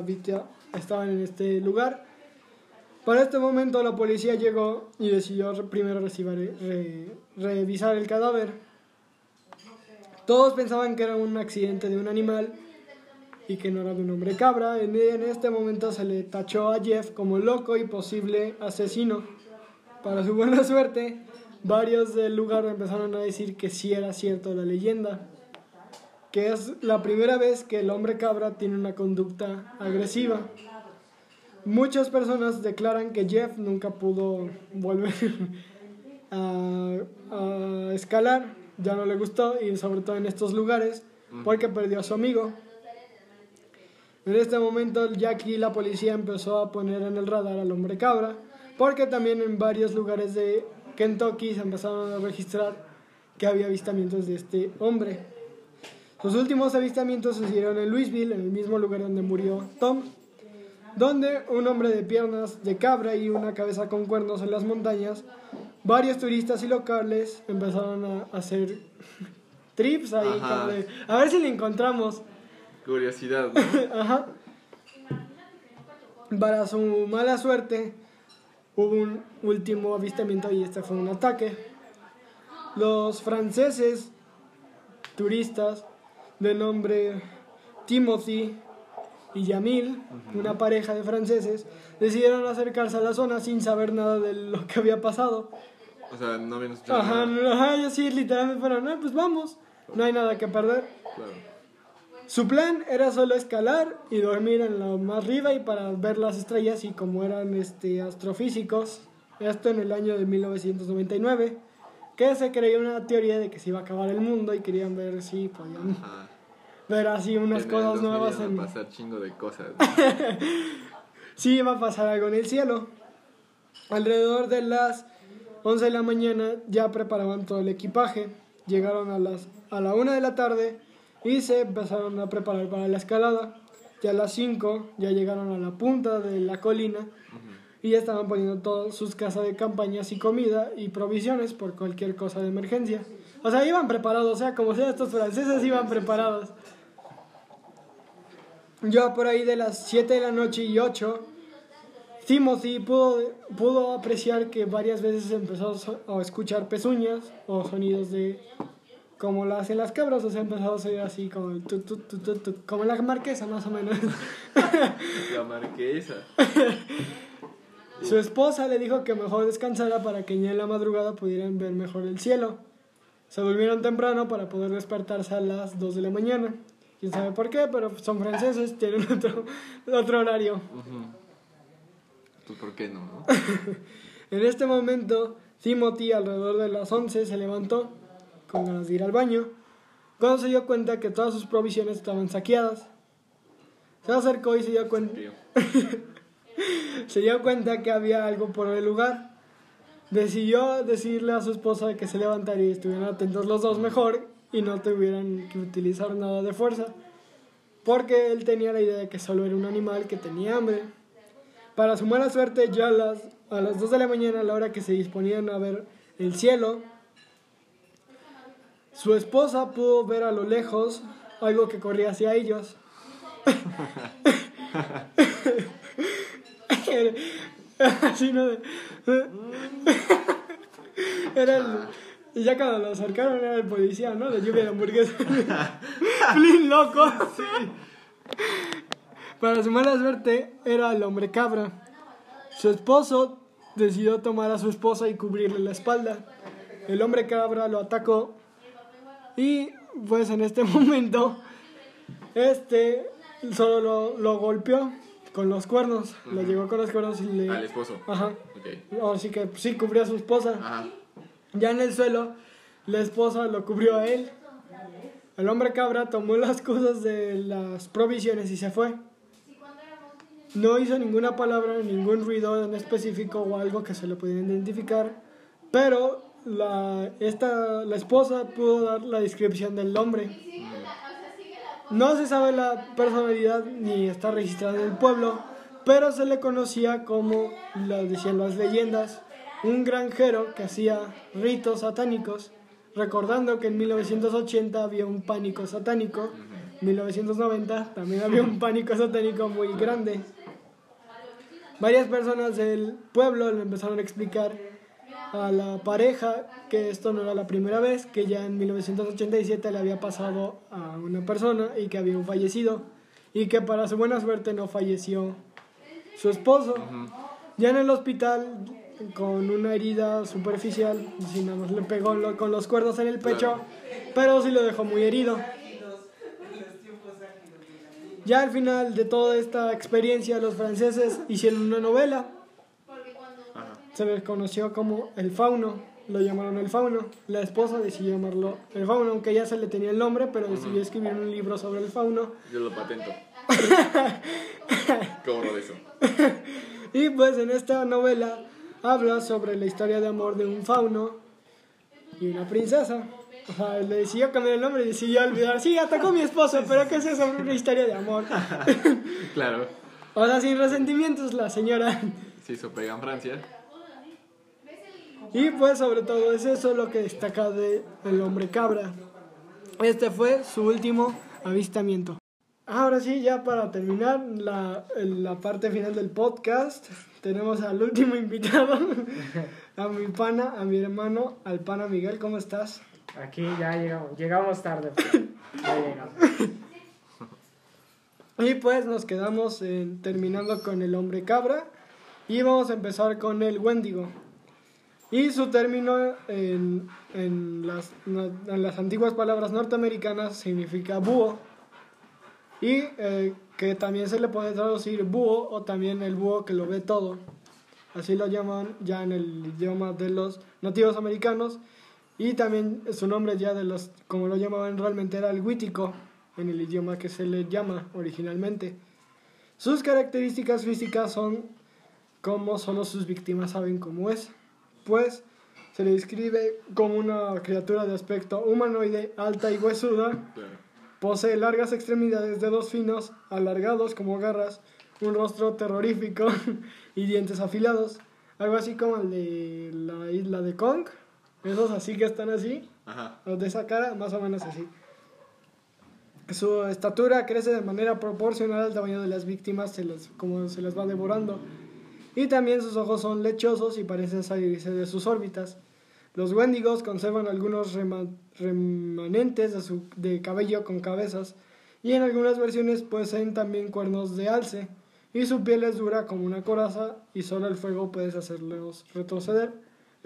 estaban en este lugar. Para este momento la policía llegó y decidió primero recibir- re- revisar el cadáver. Todos pensaban que era un accidente de un animal y que no era de un hombre cabra. En, en este momento se le tachó a Jeff como loco y posible asesino. Para su buena suerte, varios del lugar empezaron a decir que sí era cierto la leyenda, que es la primera vez que el hombre cabra tiene una conducta agresiva. Muchas personas declaran que Jeff nunca pudo volver a, a escalar, ya no le gustó y sobre todo en estos lugares porque perdió a su amigo. En este momento ya aquí la policía empezó a poner en el radar al hombre cabra porque también en varios lugares de Kentucky se empezaron a registrar que había avistamientos de este hombre. Sus últimos avistamientos se hicieron en Louisville, en el mismo lugar donde murió Tom, donde un hombre de piernas de cabra y una cabeza con cuernos en las montañas, varios turistas y locales empezaron a hacer trips ahí, Ajá. a ver si le encontramos. Curiosidad, ¿no? Ajá. Para su mala suerte, hubo un último avistamiento y este fue un ataque. Los franceses turistas de nombre Timothy y Yamil, una pareja de franceses, decidieron acercarse a la zona sin saber nada de lo que había pasado. O sea, no habían escuchado Ajá, nada. ajá, y así literalmente fueron, "No, pues vamos, no hay nada que perder. Claro. Su plan era solo escalar y dormir en lo más arriba y para ver las estrellas y como eran este, astrofísicos, esto en el año de 1999, que se creía una teoría de que se iba a acabar el mundo y querían ver si podían Ajá. ver así unas En cosas 2000 nuevas. En... a pasar chingo de cosas. Sí iba a pasar algo en el cielo. Alrededor de las 11 de la mañana ya preparaban todo el equipaje. Llegaron a las a la 1 de la tarde y se empezaron a preparar para la escalada. Ya a las 5 ya llegaron a la punta de la colina y ya estaban poniendo todas sus casas de campañas y comida y provisiones por cualquier cosa de emergencia. O sea, iban preparados, o sea, como sea, estos franceses iban preparados. Ya por ahí de las 7 de la noche y 8, Timothy pudo, pudo apreciar que varias veces empezó a escuchar pezuñas o sonidos de como lo hacen las cabras, o sea, empezó a ser así como el tu, tu, tu, como la marquesa más o menos. La marquesa. Su esposa le dijo que mejor descansara para que ya en la madrugada pudieran ver mejor el cielo. Se durmieron temprano para poder despertarse a las 2 de la mañana. Quién sabe por qué, pero son franceses, tienen otro, otro horario. Ujú. Pues, ¿por qué no? no? En este momento, Timothy alrededor de las 11 se levantó con ganas de ir al baño, cuando se dio cuenta que todas sus provisiones estaban saqueadas. Se acercó y se dio cuenta, se dio cuenta que había algo por el lugar. Decidió decirle a su esposa que se levantara y estuvieran atentos los dos mejor y no tuvieran que utilizar nada de fuerza, porque él tenía la idea de que solo era un animal que tenía hambre. Para su mala suerte, ya a las, a las 2 de la mañana, a la hora que se disponían a ver el cielo, su esposa pudo ver a lo lejos algo que corría hacia ellos. Así no de- Era el, y ya cuando lo acercaron era el policía, ¿no? De lluvia de hamburguesas. Flynn loco. Para su mala suerte, era el hombre cabra. Su esposo decidió tomar a su esposa y cubrirle la espalda. El hombre cabra lo atacó y pues en este momento este solo lo, lo golpeó con los cuernos, lo llegó con los cuernos y le... Al esposo. Ajá. Así que sí cubrió a su esposa. Ajá. Ya en el suelo, la esposa lo cubrió a él. El hombre cabra tomó las cosas de las provisiones y se fue. No hizo ninguna palabra, ningún ruido en específico o algo que se le pudiera identificar, pero la, esta, la esposa pudo dar la descripción del hombre. No se sabe la personalidad ni está registrada en el pueblo, pero se le conocía como, lo decían las leyendas, un granjero que hacía ritos satánicos, recordando que en 1980 había un pánico satánico, en 1990 también había un pánico satánico muy grande. Varias personas del pueblo le empezaron a explicar a la pareja que esto no era la primera vez, que ya en 1987 le había pasado a una persona y que había fallecido y que para su buena suerte no falleció su esposo. Ya en el hospital con una herida superficial, si nada más le pegó lo- con los cuernos en el pecho, pero sí lo dejó muy herido. Ya al final de toda esta experiencia los franceses hicieron una novela Ajá. se le conoció como el fauno, lo llamaron el fauno. La esposa decidió llamarlo el fauno, aunque ya se le tenía el nombre, pero decidió escribir un libro sobre el fauno. Yo lo patento. Cobro de eso. Y pues en esta novela habla sobre la historia de amor de un fauno y una princesa. Le decidió cambiar el nombre y decidió olvidar. Sí, atacó a mi esposo, pero que sea sobre una historia de amor. Claro. O sea, sin resentimientos la señora. Se hizo pega en Francia. Y pues sobre todo es eso lo que destaca de El hombre cabra. Este fue su último avistamiento. Ahora sí, ya para terminar la, la parte final del podcast, tenemos al último invitado, a mi pana, a mi hermano, al pana Miguel, ¿cómo estás? Aquí ya llegamos, llegamos tarde. ya llegamos. Y pues nos quedamos en- terminando con el hombre cabra y vamos a empezar con el Wendigo. Y su término en, en las, en las antiguas palabras norteamericanas significa búho y eh, que también se le puede traducir búho o también el búho que lo ve todo. Así lo llaman ya en el idioma de los nativos americanos y también su nombre ya de los, como lo llamaban realmente era el huítico en el idioma que se le llama originalmente. Sus características físicas son como solo sus víctimas saben cómo es, pues se le describe como una criatura de aspecto humanoide, alta y huesuda. Posee largas extremidades, dedos finos, alargados como garras, un rostro terrorífico y dientes afilados. Algo así como el de la isla de Kong. Esos así que están así, Ajá. los de esa cara, más o menos así. Su estatura crece de manera proporcional al tamaño de las víctimas, se las- como se las va devorando. Y también sus ojos son lechosos y parecen salirse de sus órbitas. Los wendigos conservan algunos rema- remanentes de, su, de cabello con cabezas y en algunas versiones poseen también cuernos de alce y su piel es dura como una coraza y solo el fuego puede hacerlos retroceder.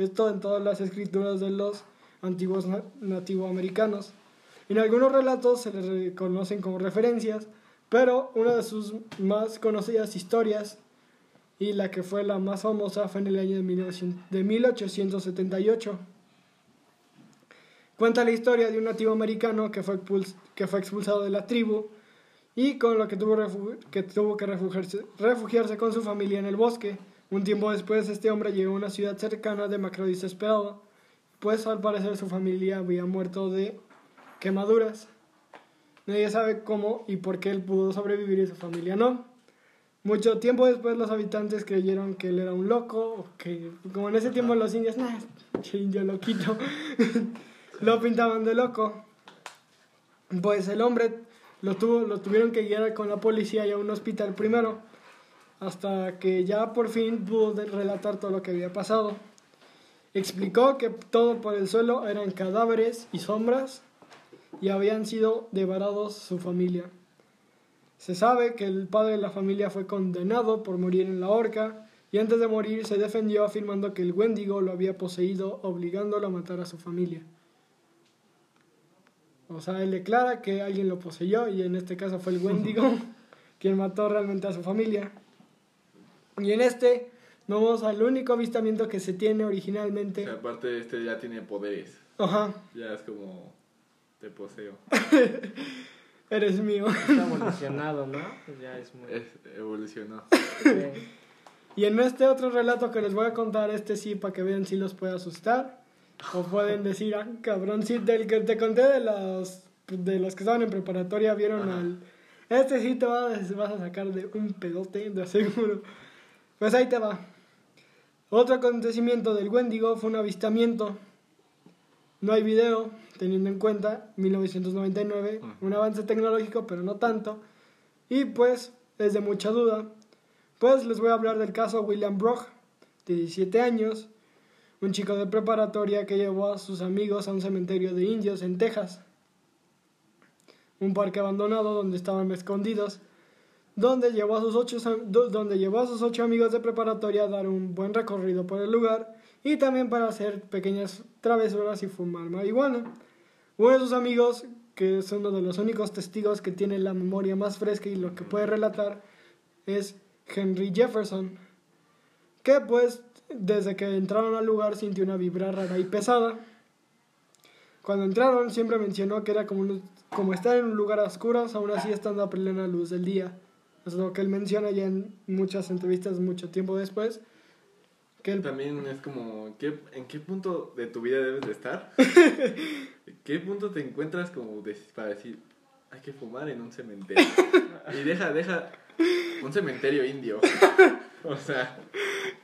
Esto en todas las escrituras de los antiguos na- nativoamericanos. En algunos relatos se les reconocen como referencias, pero una de sus más conocidas historias y la que fue la más famosa fue en el año de, 1900 de 1878. Cuenta la historia de un nativo americano que fue, expulsado de la tribu y con lo que tuvo, que, refugiarse con su familia en el bosque. Un tiempo después este hombre llegó a una ciudad cercana de Macro desesperado, pues al parecer su familia había muerto de quemaduras. Nadie sabe cómo y por qué él pudo sobrevivir y su familia no. Mucho tiempo después los habitantes creyeron que él era un loco, o que como en ese tiempo los indios, nah, indio loquito, lo pintaban de loco. Pues el hombre lo, tuvo, lo tuvieron que guiar con la policía y a un hospital primero, hasta que ya por fin pudo relatar todo lo que había pasado. Explicó que todo por el suelo eran cadáveres y sombras y habían sido devorados su familia. Se sabe que el padre de la familia fue condenado por morir en la horca y antes de morir se defendió afirmando que el Wendigo lo había poseído, obligándolo a matar a su familia. O sea, él declara que alguien lo poseyó y en este caso fue el Wendigo quien mató realmente a su familia. Y en este vamos al único avistamiento que se tiene O originalmente. sea, aparte este ya tiene poderes. Ajá, Ya es como te poseo. eres mío. Está evolucionado, ¿no? Pues ya es muy... Es, evolucionó. Sí. Y en este otro relato que les voy a contar, este sí, para que vean si los puede asustar. O pueden decir, ah, cabrón, sí, del que te conté de los, de los que estaban en preparatoria, vieron Ajá. al... Este sí te vas, vas a sacar de un pedote, de seguro. Pues ahí te va. Otro acontecimiento del Wendigo fue un avistamiento. No hay video, teniendo en cuenta 1999, Ujú. un avance tecnológico, pero no tanto. Y pues es de mucha duda. Pues les voy a hablar del caso William Brock, de 17 años, un chico de preparatoria que llevó a sus amigos a un cementerio de indios en Texas. Un parque abandonado donde estaban escondidos, donde llevó a sus ocho, do- donde llevó a sus ocho amigos de preparatoria a dar un buen recorrido por el lugar y también para hacer pequeñas travesuras y fumar marihuana. Uno de sus amigos, que es uno de los únicos testigos que tiene la memoria más fresca y lo que puede relatar, es Henry Jefferson, que pues desde que entraron al lugar sintió una vibra rara y pesada. Cuando entraron siempre mencionó que era como, como estar en un lugar a oscuras, aún así estando a plena luz del día. Es lo que él menciona ya en muchas entrevistas mucho tiempo después. Que él También es como, ¿qué, ¿en qué punto de tu vida debes de estar? ¿Qué punto te encuentras como de- para decir, hay que fumar en un cementerio? Y deja, deja, un cementerio indio. O sea,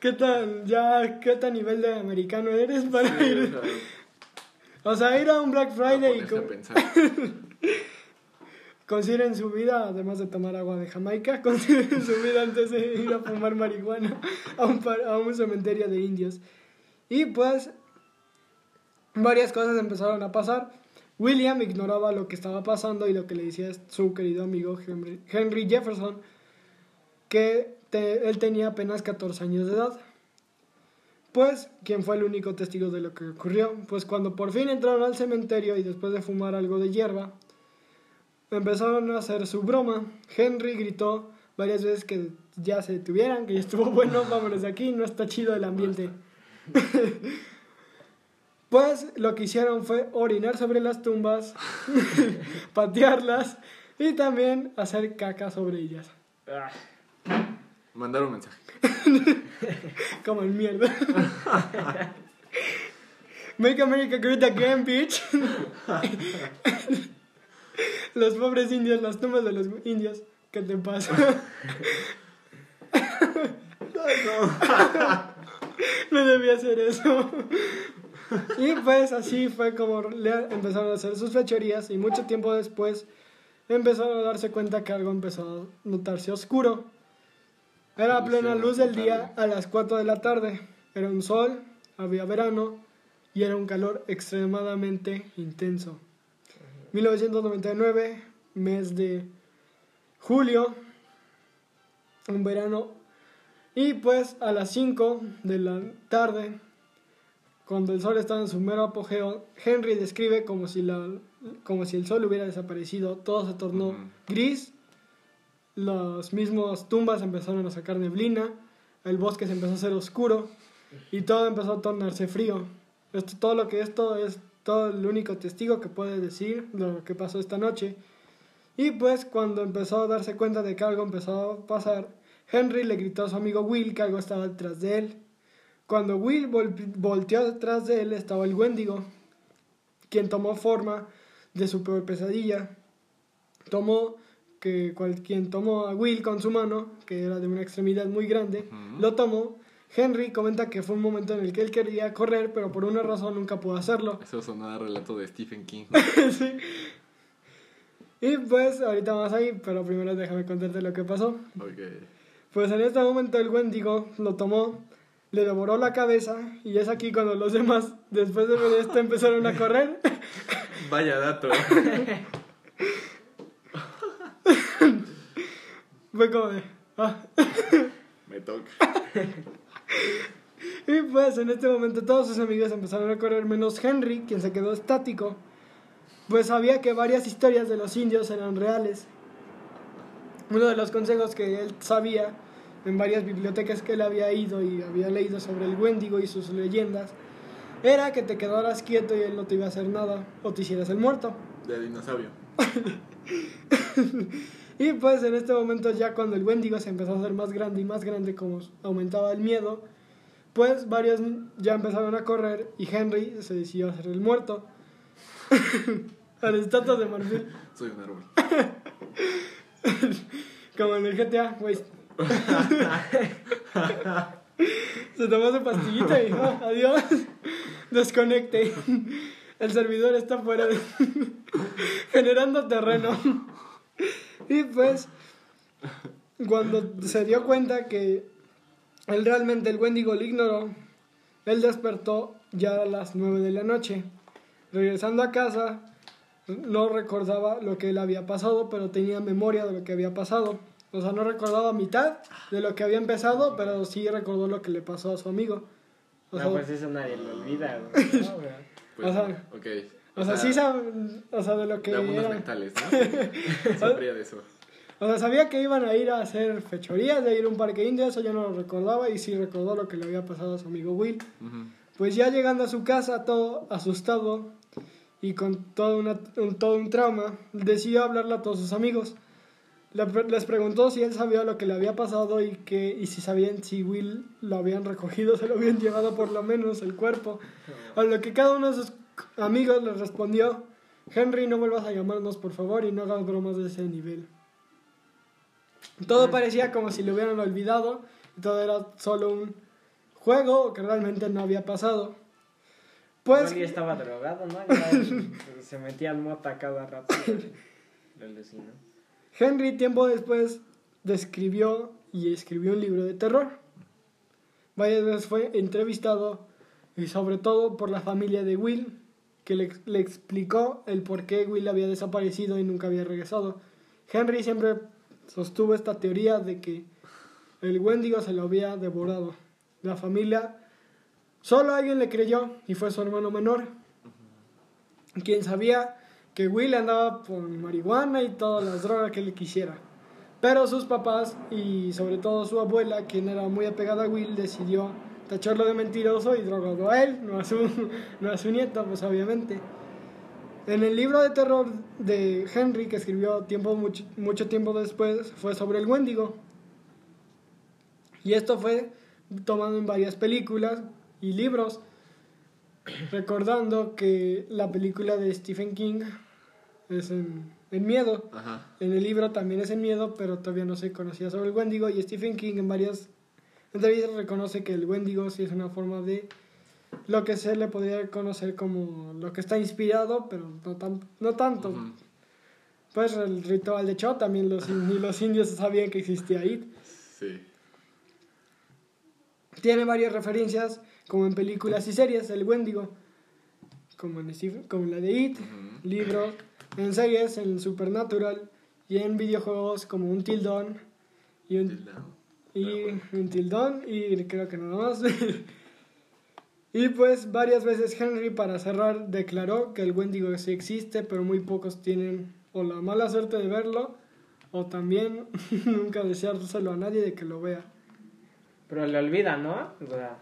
¿Qué tan, ya, qué tan nivel de americano eres para sí, ir? o sea, ir a un Black Friday y. consideren su vida, además de tomar agua de Jamaica, consideren su vida antes de ir a fumar marihuana a un, par- a un cementerio de indios. Y pues, varias cosas empezaron a pasar. William ignoraba lo que estaba pasando y lo que le decía su querido amigo Henry, Henry Jefferson, que te- él tenía apenas 14 años de edad. Pues, ¿quién fue el único testigo de lo que ocurrió? Pues cuando por fin entraron al cementerio y después de fumar algo de hierba, empezaron a hacer su broma. Henry gritó varias veces que ya se detuvieran, que ya estuvo bueno, vámonos de aquí, no está chido el ambiente. pues lo que hicieron fue orinar sobre las tumbas, patearlas y también hacer caca sobre ellas. Ah, Mandar un mensaje. Como el mierda. Make America Great Again, bitch. Los pobres indios, las tumbas de los indios. ¿Qué te pasa? no debía hacer eso. y pues así fue como le empezaron a hacer sus fechorías y mucho tiempo después empezaron a darse cuenta que algo empezó a notarse oscuro. Era a plena luz del día a las 4 de la tarde. Era un sol, había verano y era un calor extremadamente intenso. 1999, mes de julio, un verano. Y pues a las 5 de la tarde, cuando el sol estaba en su mero apogeo, Henry describe como si, la, como si el sol hubiera desaparecido, todo se tornó gris, las mismas tumbas empezaron a sacar neblina, el bosque se empezó a hacer oscuro y todo empezó a tornarse frío. Esto, todo lo que esto es todo el único testigo que puede decir lo que pasó esta noche. Y pues cuando empezó a darse cuenta de que algo empezó a pasar, Henry le gritó a su amigo Will que algo estaba detrás de él. Cuando Will vol- volteó detrás de él estaba el Wendigo, quien tomó forma de su peor pesadilla. Tomó que cual- quien tomó a Will con su mano, que era de una extremidad muy grande, lo tomó. Henry comenta que fue un momento en el que él quería correr, pero por una razón nunca pudo hacerlo. Eso sonó a relato de Stephen King. Sí. Y pues ahorita vamos ahí, pero primero déjame contarte lo que pasó. Ok. Pues en este momento el Wendigo lo tomó, le devoró la cabeza y es aquí cuando los demás, después de ver esto, empezaron a correr. Vaya dato. Fue como de... ah. Me toca. Y pues en este momento todos sus amigos empezaron a correr menos Henry, quien se quedó estático, pues sabía que varias historias de los indios eran reales. Uno de los consejos que él sabía en varias bibliotecas que él había ido y había leído sobre el Wendigo y sus leyendas era que te quedaras quieto y él no te iba a hacer nada o te hicieras el muerto. De dinosaurio. Y pues en este momento ya cuando el Wendigo se empezó a hacer más grande y más grande como aumentaba el miedo, pues varios ya empezaron a correr y Henry se decidió a hacer el muerto. a la estatua de marfil. Soy un árbol. Como en el GTA, güey. Se tomó su pastillita y dijo, adiós, desconecte. El servidor está fuera de... generando terreno. Y pues, cuando se dio cuenta que él realmente el Wendigo lo ignoró, él despertó ya a las 9 de la noche. Regresando a casa, no recordaba lo que él había pasado, pero tenía memoria de lo que había pasado. O sea, no recordaba mitad de lo que había empezado, pero sí recordó lo que le pasó a su amigo. O no, sea, pues eso nadie lo olvida. No. Pues, O sea, ok. O sea, sí sabe, o sea, de lo que era. mentales, ¿no? Sufría de eso. O sea, sabía que iban a ir a hacer fechorías, de ir a un parque indio, eso ya no lo recordaba y sí recordó lo que le había pasado a su amigo Will. Pues ya llegando a su casa, todo asustado y con todo, una- un, todo un trauma, decidió hablarle a todos sus amigos. Le Les preguntó si él sabía lo que le había pasado y, que, y si sabían si Will lo habían recogido, se lo habían llevado por lo menos el cuerpo. A lo que cada uno de sus amigos le respondió, Henry, no vuelvas a llamarnos por favor y no hagas bromas de ese nivel. Todo parecía como si lo hubieran olvidado y todo era solo un juego que realmente no había pasado. Pues se metía mota cada rato. Lo alucinó. Henry tiempo después describió y escribió un libro de terror. Varias veces fue entrevistado y sobre todo por la familia de Will, que le, le explicó el por qué Will había desaparecido y nunca había regresado. Henry siempre sostuvo esta teoría de que el Wendigo se lo había devorado. La familia, solo alguien le creyó y fue su hermano menor, quien sabía que Will andaba por marihuana y todas las drogas que él quisiera. Pero sus papás y sobre todo su abuela, quien era muy apegada a Will, decidió tacharlo de mentiroso y drogado a él, no a su, no a su nieto, pues obviamente. En el libro de terror de Henry, que escribió tiempo, mucho, mucho tiempo después, fue sobre el Wendigo. Y esto fue tomado en varias películas y libros, recordando que la película de Stephen King es en, en miedo. Ajá. En el libro también es en miedo, pero todavía no se conocía sobre el Wendigo. Y Stephen King en varias entrevistas reconoce que el Wendigo sí es una forma de lo que se le podría conocer como lo que está inspirado, pero no, tan, no tanto. Pues el ritual de Cho también los, ni los indios sabían que existía ahí. Sí. Tiene varias referencias, como en películas y series, el Wendigo, como en, Stephen- como en la de It, Ujú. libros, en series, en Supernatural y en videojuegos como un Tildón y un. Y un Tildón y creo que nada más. y pues varias veces Henry para cerrar declaró que el Wendigo sí existe, pero muy pocos tienen o la mala suerte de verlo o también nunca deseárselo a nadie de que lo vea. Pero le olvida, ¿no? O sea,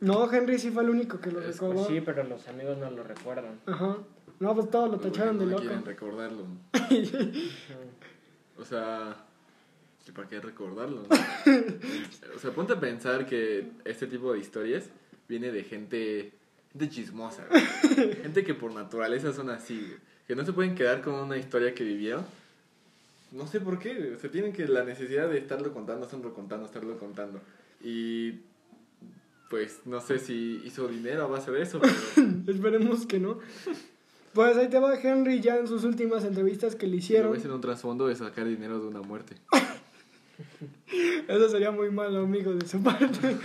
No, Henry sí fue el único que lo Es- recordó. pues sí, pero los amigos no lo recuerdan. Ajá. No, pues todos lo tacharon de no loco. quieren recordarlo. O sea, ¿y ¿para qué recordarlo? no? o sea, ponte a pensar que este tipo de historias viene de gente, gente chismosa. güey. gente que por naturaleza son así, güey. que no se pueden quedar con una historia que vivieron. No sé por qué, güey. o sea, tienen que la necesidad de estarlo contando, estarlo contando, estarlo contando. Y pues no sé si hizo dinero a base de eso, pero Esperemos que no. Pues ahí te va Henry ya en sus últimas entrevistas que le lo hicieron. ves en un trasfondo de sacar dinero de una muerte. Eso sería muy malo, amigo, de su parte.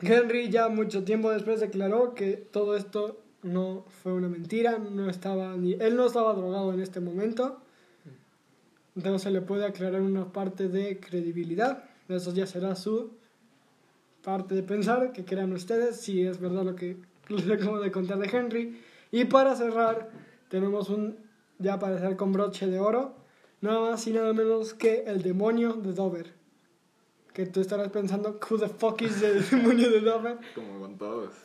Henry ya mucho tiempo después declaró que todo esto no fue una mentira, no estaba ni él no estaba drogado en este momento. entonces se le puede aclarar una parte de credibilidad. Eso ya será su parte de pensar, que crean ustedes si es verdad lo que les acabo de contar de Henry. Y para cerrar, tenemos un, ya para hacer con broche de oro, nada más y nada menos que el demonio de Dover. Que tú estarás pensando, who the fuck is the demonio de Dover? Como con todos.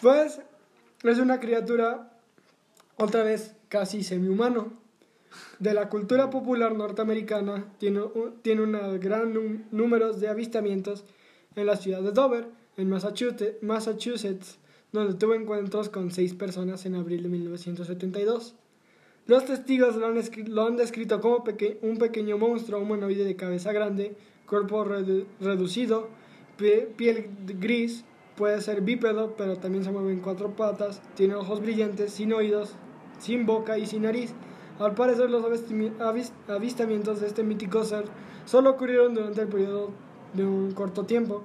Pues es una criatura, otra vez, casi semi-humano. De la cultura popular norteamericana tiene, un- tiene un gran num- número de avistamientos en la ciudad de Dover, en Massachusetts, Massachusetts, donde tuvo encuentros con seis personas en abril de 1972. Los testigos lo han, descrito como un pequeño monstruo humanoide de cabeza grande, cuerpo redu- reducido, pie- piel gris, puede ser bípedo, pero también se mueve en cuatro patas, tiene ojos brillantes, sin oídos, sin boca y sin nariz. Al parecer los avistamientos de este mítico ser solo ocurrieron durante el periodo de un corto tiempo,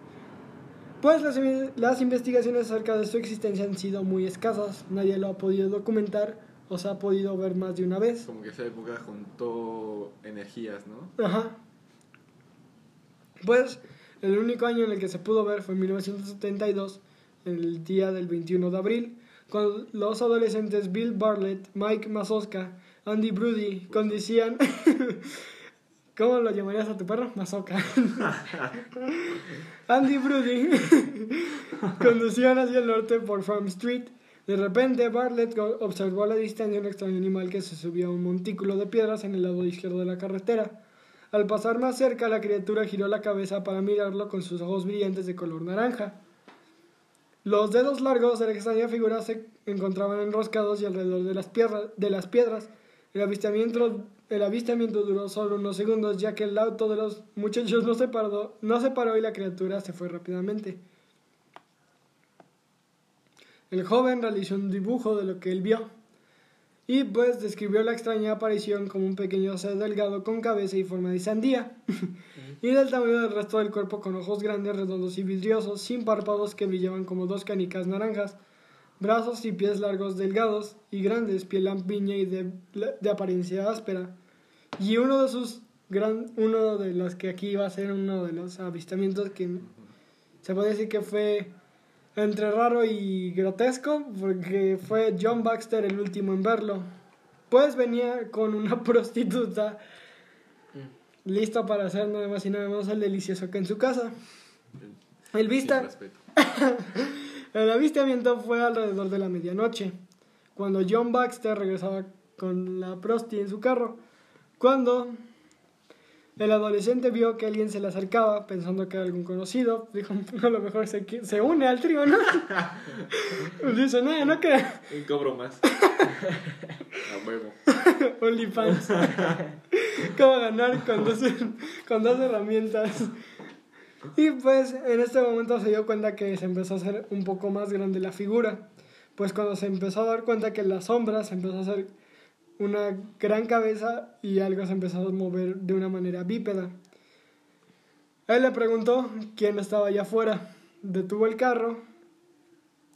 pues las, las investigaciones acerca de su existencia han sido muy escasas, nadie lo ha podido documentar o se ha podido ver más de una vez. Como que esa época juntó energías, ¿no? Ajá. Pues el único año en el que se pudo ver fue en 1972, el día del 21 de abril, cuando los adolescentes Bill Bartlett, Mike Mazoska, Andy Brody conducían... ¿Cómo lo llamarías a tu perro? Mazoka. Andy Brody conducían hacia el norte por Farm Street. De repente, Bartlett observó a la distancia un extraño animal que se subía a un montículo de piedras en el lado izquierdo de la carretera. Al pasar más cerca, la criatura giró la cabeza para mirarlo con sus ojos brillantes de color naranja. Los dedos largos de la extraña figura se encontraban enroscados y alrededor de las, piedra- de las piedras. El avistamiento, el avistamiento duró solo unos segundos, ya que el auto de los muchachos no se paró, no se paró y la criatura se fue rápidamente. El joven realizó un dibujo de lo que él vio y pues describió la extraña aparición como un pequeño ser delgado con cabeza y forma de sandía y del tamaño del resto del cuerpo con ojos grandes, redondos y vidriosos, sin párpados que brillaban como dos canicas naranjas, brazos y pies largos, delgados y grandes, piel lampiña y de, de apariencia áspera. Y uno de sus gran, uno de los que aquí iba a ser uno de los avistamientos que se puede decir que fue entre raro y grotesco, porque fue John Baxter el último en verlo. Pues venía con una prostituta lista para hacer nada más y nada menos el delicioso que en su casa. El vista, el avistamiento fue alrededor de la medianoche, cuando John Baxter regresaba con la prosti en su carro. Cuando el adolescente vio que alguien se le acercaba, pensando que era algún conocido, dijo, a lo mejor se, se une al trío, ¿no? Dice, no, no que Un cobro más. A huevo. OnlyFans. ¿Cómo ganar con dos, con dos herramientas? Y pues en este momento se dio cuenta que se empezó a hacer un poco más grande la figura. Pues cuando se empezó a dar cuenta que la sombra se empezó a hacer una gran cabeza y algo se empezó a mover de una manera bípeda. Él le preguntó quién estaba allá afuera. Detuvo el carro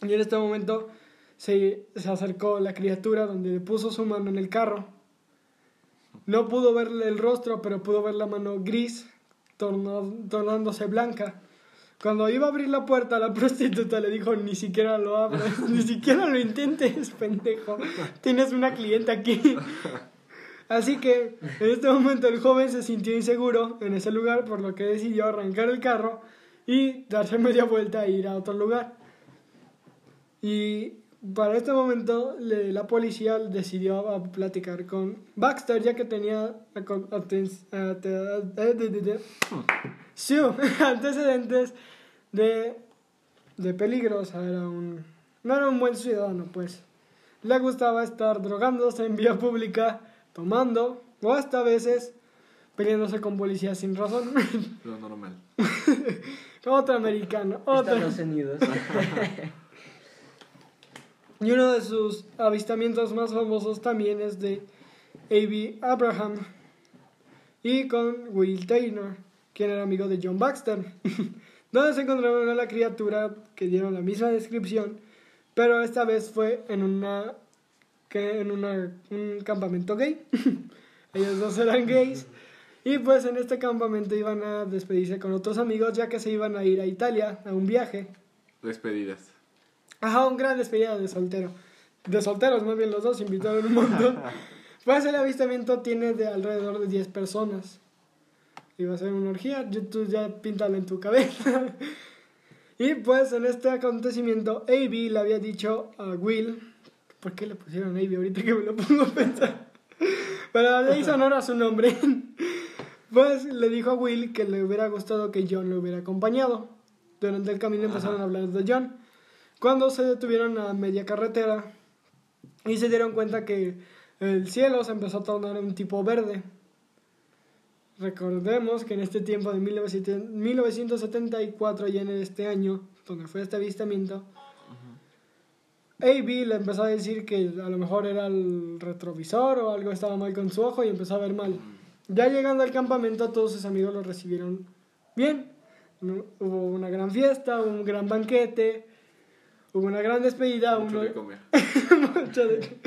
y en este momento se, se acercó la criatura donde le puso su mano en el carro. No pudo verle el rostro, pero pudo ver la mano gris tornándose blanca. Cuando iba a abrir la puerta, la prostituta le dijo, ni siquiera lo abras, ni siquiera lo intentes, pendejo. Tienes una cliente aquí. Así que en este momento el joven se sintió inseguro en ese lugar, por lo que decidió arrancar el carro y darse media vuelta e ir a otro lugar. Y para este momento le- la policía decidió a platicar con Baxter, ya que tenía aco- aten- ate- sí, antecedentes de, de peligro. O sea, era un, no era un buen ciudadano, pues. Le gustaba estar drogándose en vía pública, tomando, o hasta a veces peleándose con policías sin razón. Lo normal. otro americano, otro. Estados Unidos. Y uno de sus avistamientos más famosos también es de A.B. Abraham y con Will Taylor, quien era amigo de John Baxter, donde se encontraron a la criatura que dieron la misma descripción, pero esta vez fue en una que en una- un campamento gay. Ellos dos eran gays. Y pues en este campamento iban a despedirse con otros amigos ya que se iban a ir a Italia a un viaje. Despedidas. Ajá, un gran despedida de soltero. De solteros, más bien los dos invitaron un montón. Pues el avistamiento tiene de alrededor de 10 personas. Iba a ser una orgía, tú ya píntalo en tu cabeza. y pues en este acontecimiento, A.B. le había dicho a Will, ¿por qué le pusieron A.B. ahorita que me lo pongo a pensar? Pero le hizo honor a su nombre. pues le dijo a Will que le hubiera gustado que John lo hubiera acompañado. Durante el camino empezaron a hablar de John. Cuando se detuvieron a media carretera y se dieron cuenta que el cielo se empezó a tornar un tipo verde. Recordemos que en este tiempo de 1900 1974 y en este año, donde fue este avistamiento, A.B. le empezó a decir que a lo mejor era el retrovisor o algo estaba mal con su ojo y empezó a ver mal. Ya llegando al campamento, todos sus amigos lo recibieron bien. Hubo una gran fiesta, hubo un gran banquete, hubo una gran despedida, Mucho uno- que comer. mucho de-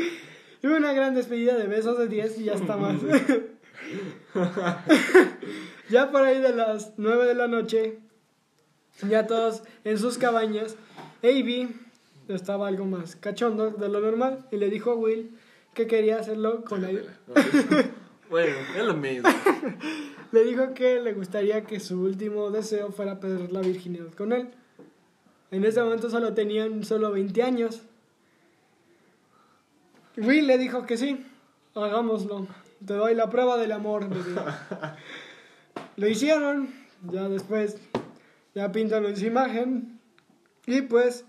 Hubo una gran despedida de besos de 10 y ya está más. ya por ahí de las 9 de la noche, ya todos en sus cabañas, A.B. estaba algo más cachondo de lo normal y le dijo a Will que quería hacerlo con él. Bueno, es lo mismo. Le dijo que le gustaría que su último deseo fuera perder la virginidad con él. En ese momento solo tenían solo 20 años. Will le dijo que sí, hagámoslo. Te doy la prueba del amor. Lo hicieron, ya después, ya pintan en su imagen. Y pues,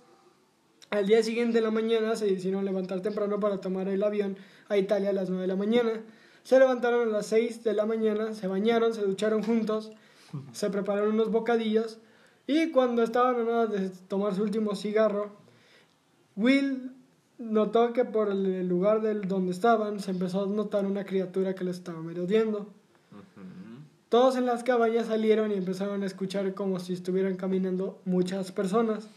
al día siguiente de la mañana se decidieron levantar temprano para tomar el avión a Italia a las 9 de la mañana. Se levantaron a las 6 de la mañana, se bañaron, se ducharon juntos, se prepararon unos bocadillos y cuando estaban a nada de tomar su último cigarro, Will notó que por el lugar del donde estaban se empezó a notar una criatura que lo estaba merodeando. Todos en las cabañas salieron y empezaron a escuchar como si estuvieran caminando muchas personas.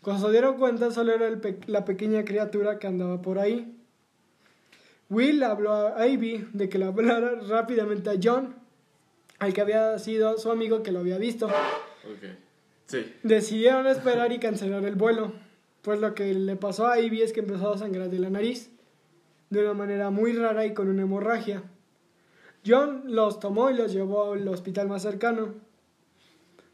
Cuando se dieron cuenta, solo era el pe- la pequeña criatura que andaba por ahí. Will habló a Ivy de que le hablara rápidamente a John, al que había sido su amigo que lo había visto. Sí. Decidieron esperar y cancelar el vuelo, pues lo que le pasó a Ivy es que empezó a sangrar de la nariz, de una manera muy rara y con una hemorragia. John los tomó y los llevó al hospital más cercano.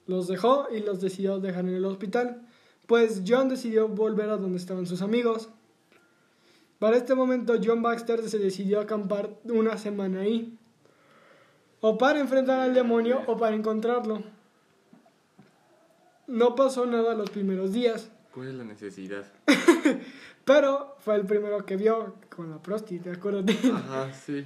Los dejó y los decidió dejar en el hospital, pues John decidió volver a donde estaban sus amigos. Para este momento John Baxter se decidió acampar una semana ahí, o para enfrentar al demonio o para encontrarlo. No pasó nada los primeros días, ¿Cuál es la necesidad? pero fue el primero que vio con la prosti, acuérdate. Ajá, sí.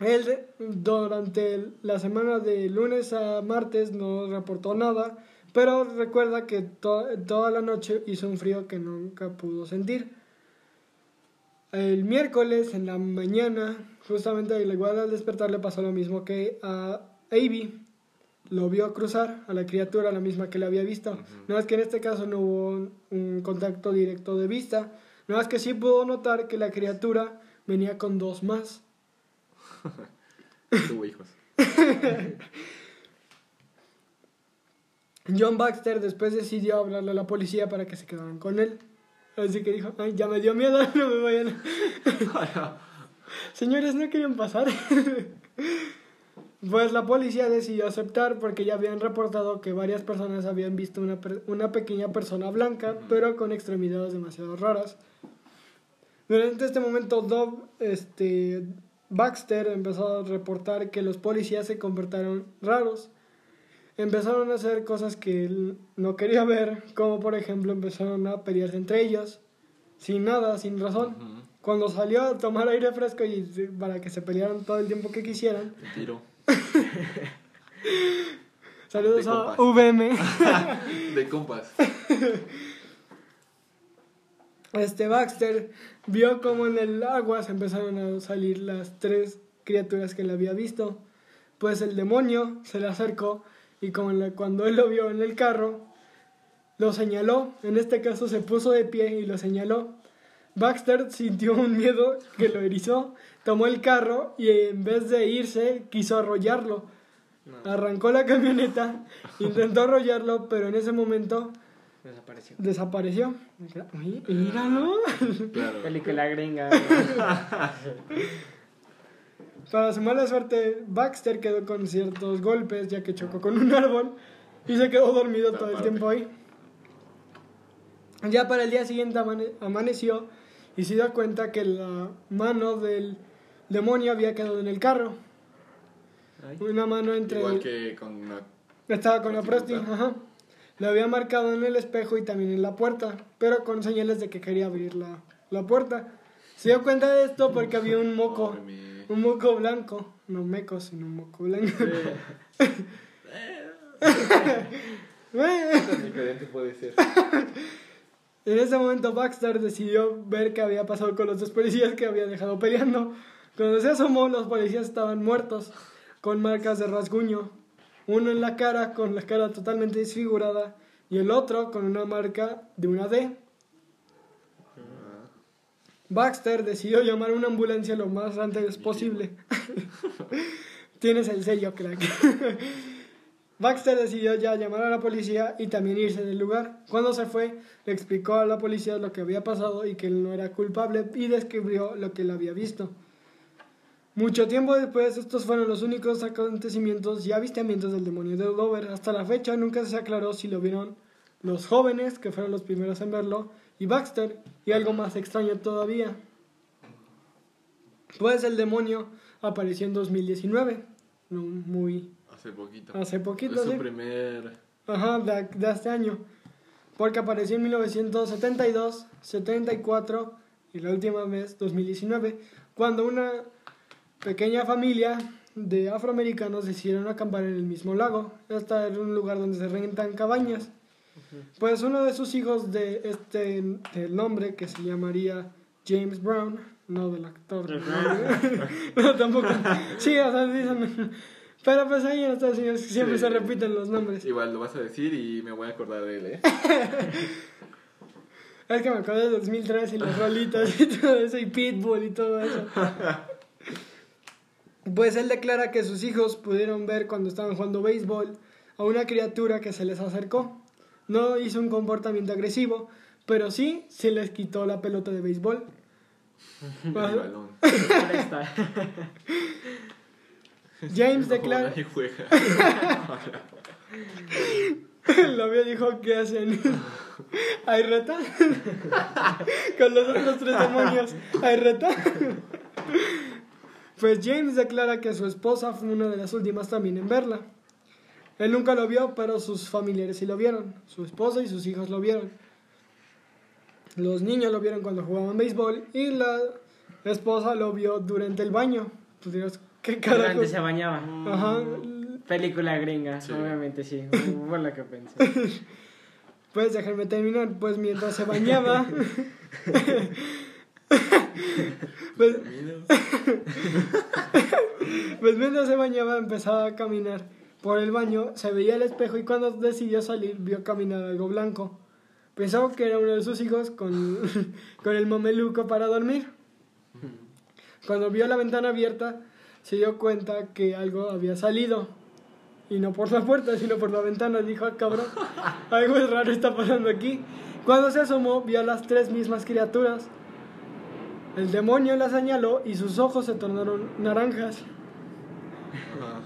Él durante la semana de lunes a martes no reportó nada, pero recuerda que to- toda la noche hizo un frío que nunca pudo sentir. El miércoles en la mañana, justamente igual al despertar le pasó lo mismo que a Avi. Lo vio cruzar a la criatura, la misma que le había visto. No es que en este caso no hubo un, un contacto directo de vista. No es que sí pudo notar que la criatura venía con dos más. Tuvo hijos. John Baxter después decidió hablarle a la policía para que se quedaran con él. Así que dijo, ay, ya me dio miedo, no me vayan. a-". Señores, no querían pasar. Pues la policía decidió aceptar porque ya habían reportado que varias personas habían visto una, per- una pequeña persona blanca, pero con extremidades demasiado raras. Durante este momento, Dob, este, Baxter empezó a reportar que los policías se comportaron raros. Empezaron a hacer cosas que él no quería ver, como por ejemplo empezaron a pelearse entre ellos, sin nada, sin razón. Cuando salió a tomar aire fresco y para que se pelearan todo el tiempo que quisieran. Tiro. Saludos De a compas. VM. De compas. Este Baxter vio como en el agua se empezaron a salir las tres criaturas que él había visto. Pues el demonio se le acercó y como la- cuando él lo vio en el carro, lo señaló. En este caso se puso de pie y lo señaló. Baxter sintió un miedo que lo erizó. Tomó el carro y en vez de irse quiso arrollarlo. Arrancó la camioneta, intentó arrollarlo, pero en ese momento Desapareció. desapareció. Míralo. Claro. Película gringa. Para su mala suerte, Baxter quedó con ciertos golpes ya que chocó con un árbol y se quedó dormido todo el tiempo ahí. Ya para el día siguiente amane- amaneció y se dio cuenta que la mano del demonio había quedado en el carro. Ay. Una mano entre... Igual que con una... Estaba con la prosti, Prostituta. ajá. Lo había marcado en el espejo y también en la puerta, pero con señales de que quería abrir la, la puerta. Se dio cuenta de esto porque había un moco, un moco blanco. No meco, sino un moco blanco. Diferente puede ser. En ese momento Baxter decidió ver qué había pasado con los dos policías que había dejado peleando. Cuando se asomó, los policías estaban muertos, con marcas de rasguño. Uno en la cara, con la cara totalmente desfigurada, y el otro con una marca de una D. Baxter decidió llamar a una ambulancia lo más antes posible. Tienes el sello, crack. Baxter decidió ya llamar a la policía y también irse del lugar. Cuando se fue, le explicó a la policía lo que había pasado y que él no era culpable y describió lo que él había visto. Mucho tiempo después, estos fueron los únicos acontecimientos y avistamientos del demonio de Dover. Hasta la fecha nunca se aclaró si lo vieron los jóvenes, que fueron los primeros en verlo, y Baxter, y algo más extraño todavía. Pues el demonio apareció en 2019, no muy Hace poquito. hace poquito, Es su primer... Ajá, de, de este año. Porque apareció en 1972, 74 y la última vez 2019, cuando una pequeña familia de afroamericanos decidieron acampar en el mismo lago. Este era un lugar donde se rentan cabañas. Pues uno de sus hijos de este del nombre que se llamaría James Brown, no del actor. no, tampoco. Sí, o sea, dicen. Pero pues ahí en Estados Unidos siempre Sí. se repiten los nombres. Igual lo vas a decir y me voy a acordar de él, ¿eh? Es que me acuerdo de 2003 y las rolitas y todo eso, y Pitbull y todo eso. Pues él declara que sus hijos pudieron ver cuando estaban jugando béisbol a una criatura que se les acercó. No hizo un comportamiento agresivo, pero sí se les quitó la pelota de béisbol. El balón. Ahí está. James declara... Lo vio dijo, ¿qué hacen? ¿Hay reta? Con los otros tres demonios, ¿hay reta? Pues James declara que su esposa fue una de las últimas también en verla. Él nunca lo vio, pero sus familiares sí lo vieron. Su esposa y sus hijos lo vieron. Los niños lo vieron cuando jugaban béisbol y la esposa lo vio durante el baño. Pues dirás, ¿qué carajo? Durante se bañaba. Ajá. Película gringa, Sí. obviamente sí. Fue lo que pensé. Pues déjenme terminar, pues mientras se bañaba, pues, pues mientras se bañaba empezaba a caminar por el baño, se veía el espejo y cuando decidió salir vio caminar algo blanco. Pensó que era uno de sus hijos con, con el mameluco para dormir. Cuando vio la ventana abierta, se dio cuenta que algo había salido. Y no por la puerta, sino por la ventana. Dijo, ah, cabrón, algo raro está pasando aquí. Cuando se asomó, vio a las tres mismas criaturas. El demonio la señaló y sus ojos se tornaron naranjas. Ah,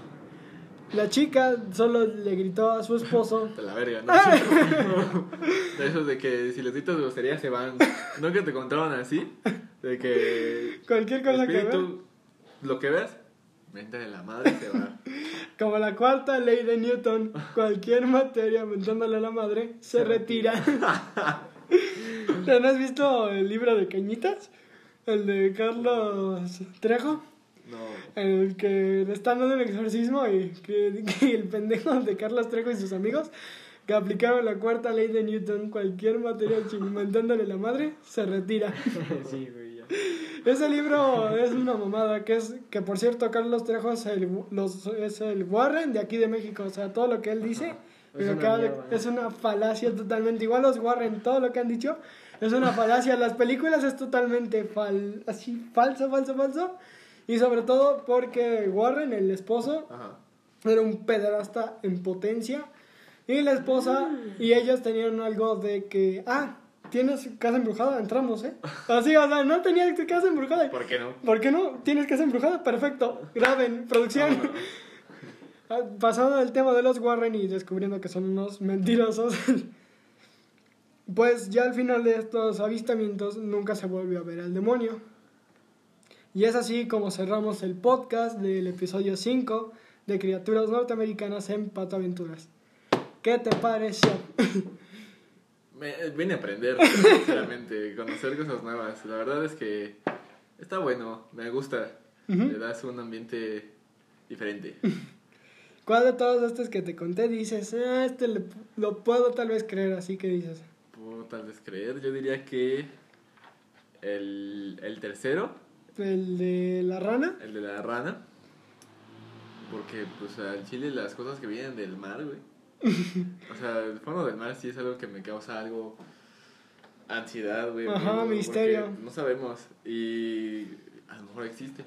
La chica solo le gritó a su esposo. De la verga, ¿no? De esos de que si les gritas grosería se van. ¿No que te contaron así? De que. Cualquier cosa que vea. espíritu, lo que veas, vente de la madre se va. Como la cuarta ley de Newton, cualquier materia aventándole a la madre se retira. ¿No has visto el libro de Cañitas? El de Carlos Trejo. No. El que le están dando un exorcismo y que, que el pendejo de Carlos Trejo y sus amigos que aplicaron la cuarta ley de Newton, cualquier materia inventándole la madre, se retira. Sí, güey, ya. Ese libro es una mamada, que es que por cierto Carlos Trejo es el, los, es el Warren de aquí de México, o sea, todo lo que él dice Es una mierda. es una falacia totalmente, igual los Warren, todo lo que han dicho es una falacia, las películas es totalmente fal, así, falso, falso, falso, Y sobre todo porque Warren, el esposo, Ajá. era un pederasta en potencia. Y la esposa y ellos tenían algo de que, ah, tienes casa embrujada, entramos, ¿eh? Así, o sea, no tenías casa embrujada. ¿Por qué no? ¿Por qué no? ¿Tienes casa embrujada? Perfecto. Graben, producción. Ah, Pasando del tema de los Warren y descubriendo que son unos mentirosos, pues ya al final de estos avistamientos nunca se volvió a ver al demonio. Y es así como cerramos el podcast del episodio 5 de Criaturas Norteamericanas en Pato Aventuras. ¿Qué te pareció? Me, vine a aprender, sinceramente, conocer cosas nuevas. La verdad es que está bueno, me gusta. Le das un ambiente diferente. ¿Cuál de todos estos que te conté dices, ah, este le- lo puedo tal vez creer, así que dices? Tal vez creer, yo diría que el, el tercero, El de la rana. el de la rana. Porque, pues, al chile las cosas que vienen del mar, güey. O sea, el fondo del mar sí es algo que me causa algo ansiedad, güey. Ajá, porque misterio. No sabemos. Y a lo mejor existe.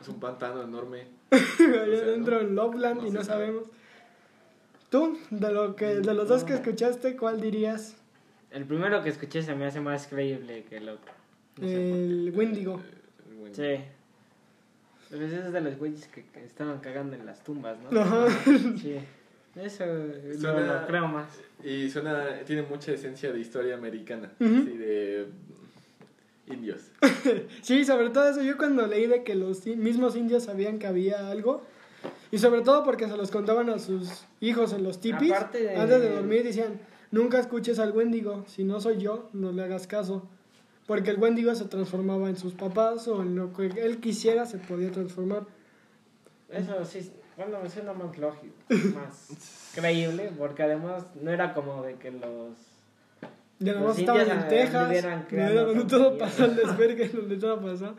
Es un pantano enorme. Allá sea, adentro no- en Loveland no y no sabe. sabemos. Tú, de lo que de los dos que escuchaste, ¿cuál dirías? El primero que escuché se me hace más creíble que el otro. No. El Wendigo. Sí. Pero ese es de los güeyes que, que estaban cagando en las tumbas, ¿no? Ajá. Sí. Eso Suena- lo creo más. Y suena, tiene mucha esencia de historia americana. Ujú. Así de indios. Sí, sobre todo eso, yo cuando leí de que los mismos indios sabían que había algo, y sobre todo porque se los contaban a sus hijos en los tipis, Aparte de- antes de dormir decían, nunca escuches al Wendigo, si no soy yo, no le hagas caso. Porque el Wendigo se transformaba en sus papás o en lo que él quisiera se podía transformar. Eso sí, bueno, me suena más lógico, más creíble, porque además no era como de que los... Ya nada más estaban en Texas, donde todo pasó el desvergue, donde todo pasó.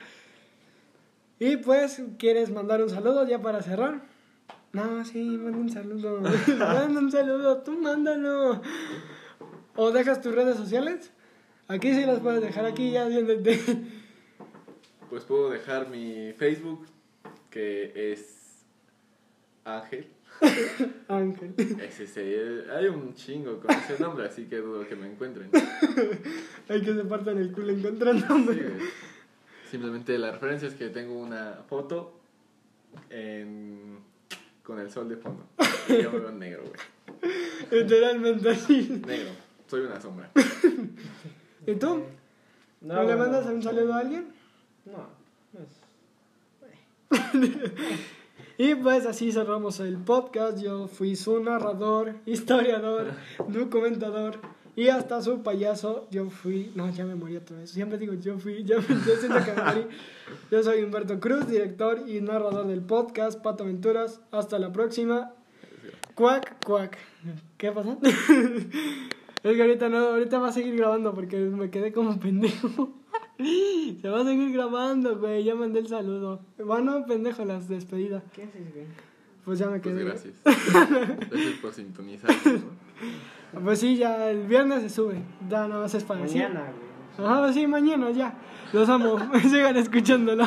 Y pues, ¿quieres mandar un saludo ya para cerrar? No, sí, manda un saludo. manda un saludo, tú mándalo. ¿O dejas tus redes sociales? Aquí sí las puedes dejar, aquí ya. Pues puedo dejar mi Facebook, que es Ángel. Ángel. Ese, ese, hay un chingo con ese nombre, así que dudo que me encuentren. Hay que se partan el culo encontrando. Sí. Simplemente la referencia es que tengo una foto en- con el sol de fondo. Y yo me veo negro, güey. Literalmente así. Negro. Soy una sombra. ¿Y tú? No, ¿No le mandas un saludo a alguien? No, no es- Y pues así cerramos el podcast. Yo fui su narrador, historiador, documentador y hasta su payaso. Yo fui. No, ya me morí otra vez. Siempre digo yo fui. Ya, me- yo siento que me morí. Yo soy Humberto Cruz, director y narrador del podcast Pato Aventuras. Hasta la próxima. Cuac, cuac. ¿Qué pasa? Es que ahorita no, ahorita va a seguir grabando porque me quedé como pendejo. Se va a seguir grabando, güey. Ya mandé el saludo. Bueno, pendejo, las despedidas. ¿Qué haces, güey? Pues ya me Pues quedé. gracias. Gracias por sintonizar. ¿no? Pues sí, ya el viernes se sube. Ya nada más es para. Mañana, güey. Ajá, sí, mañana ya. Los amo. Sigan escuchándolo.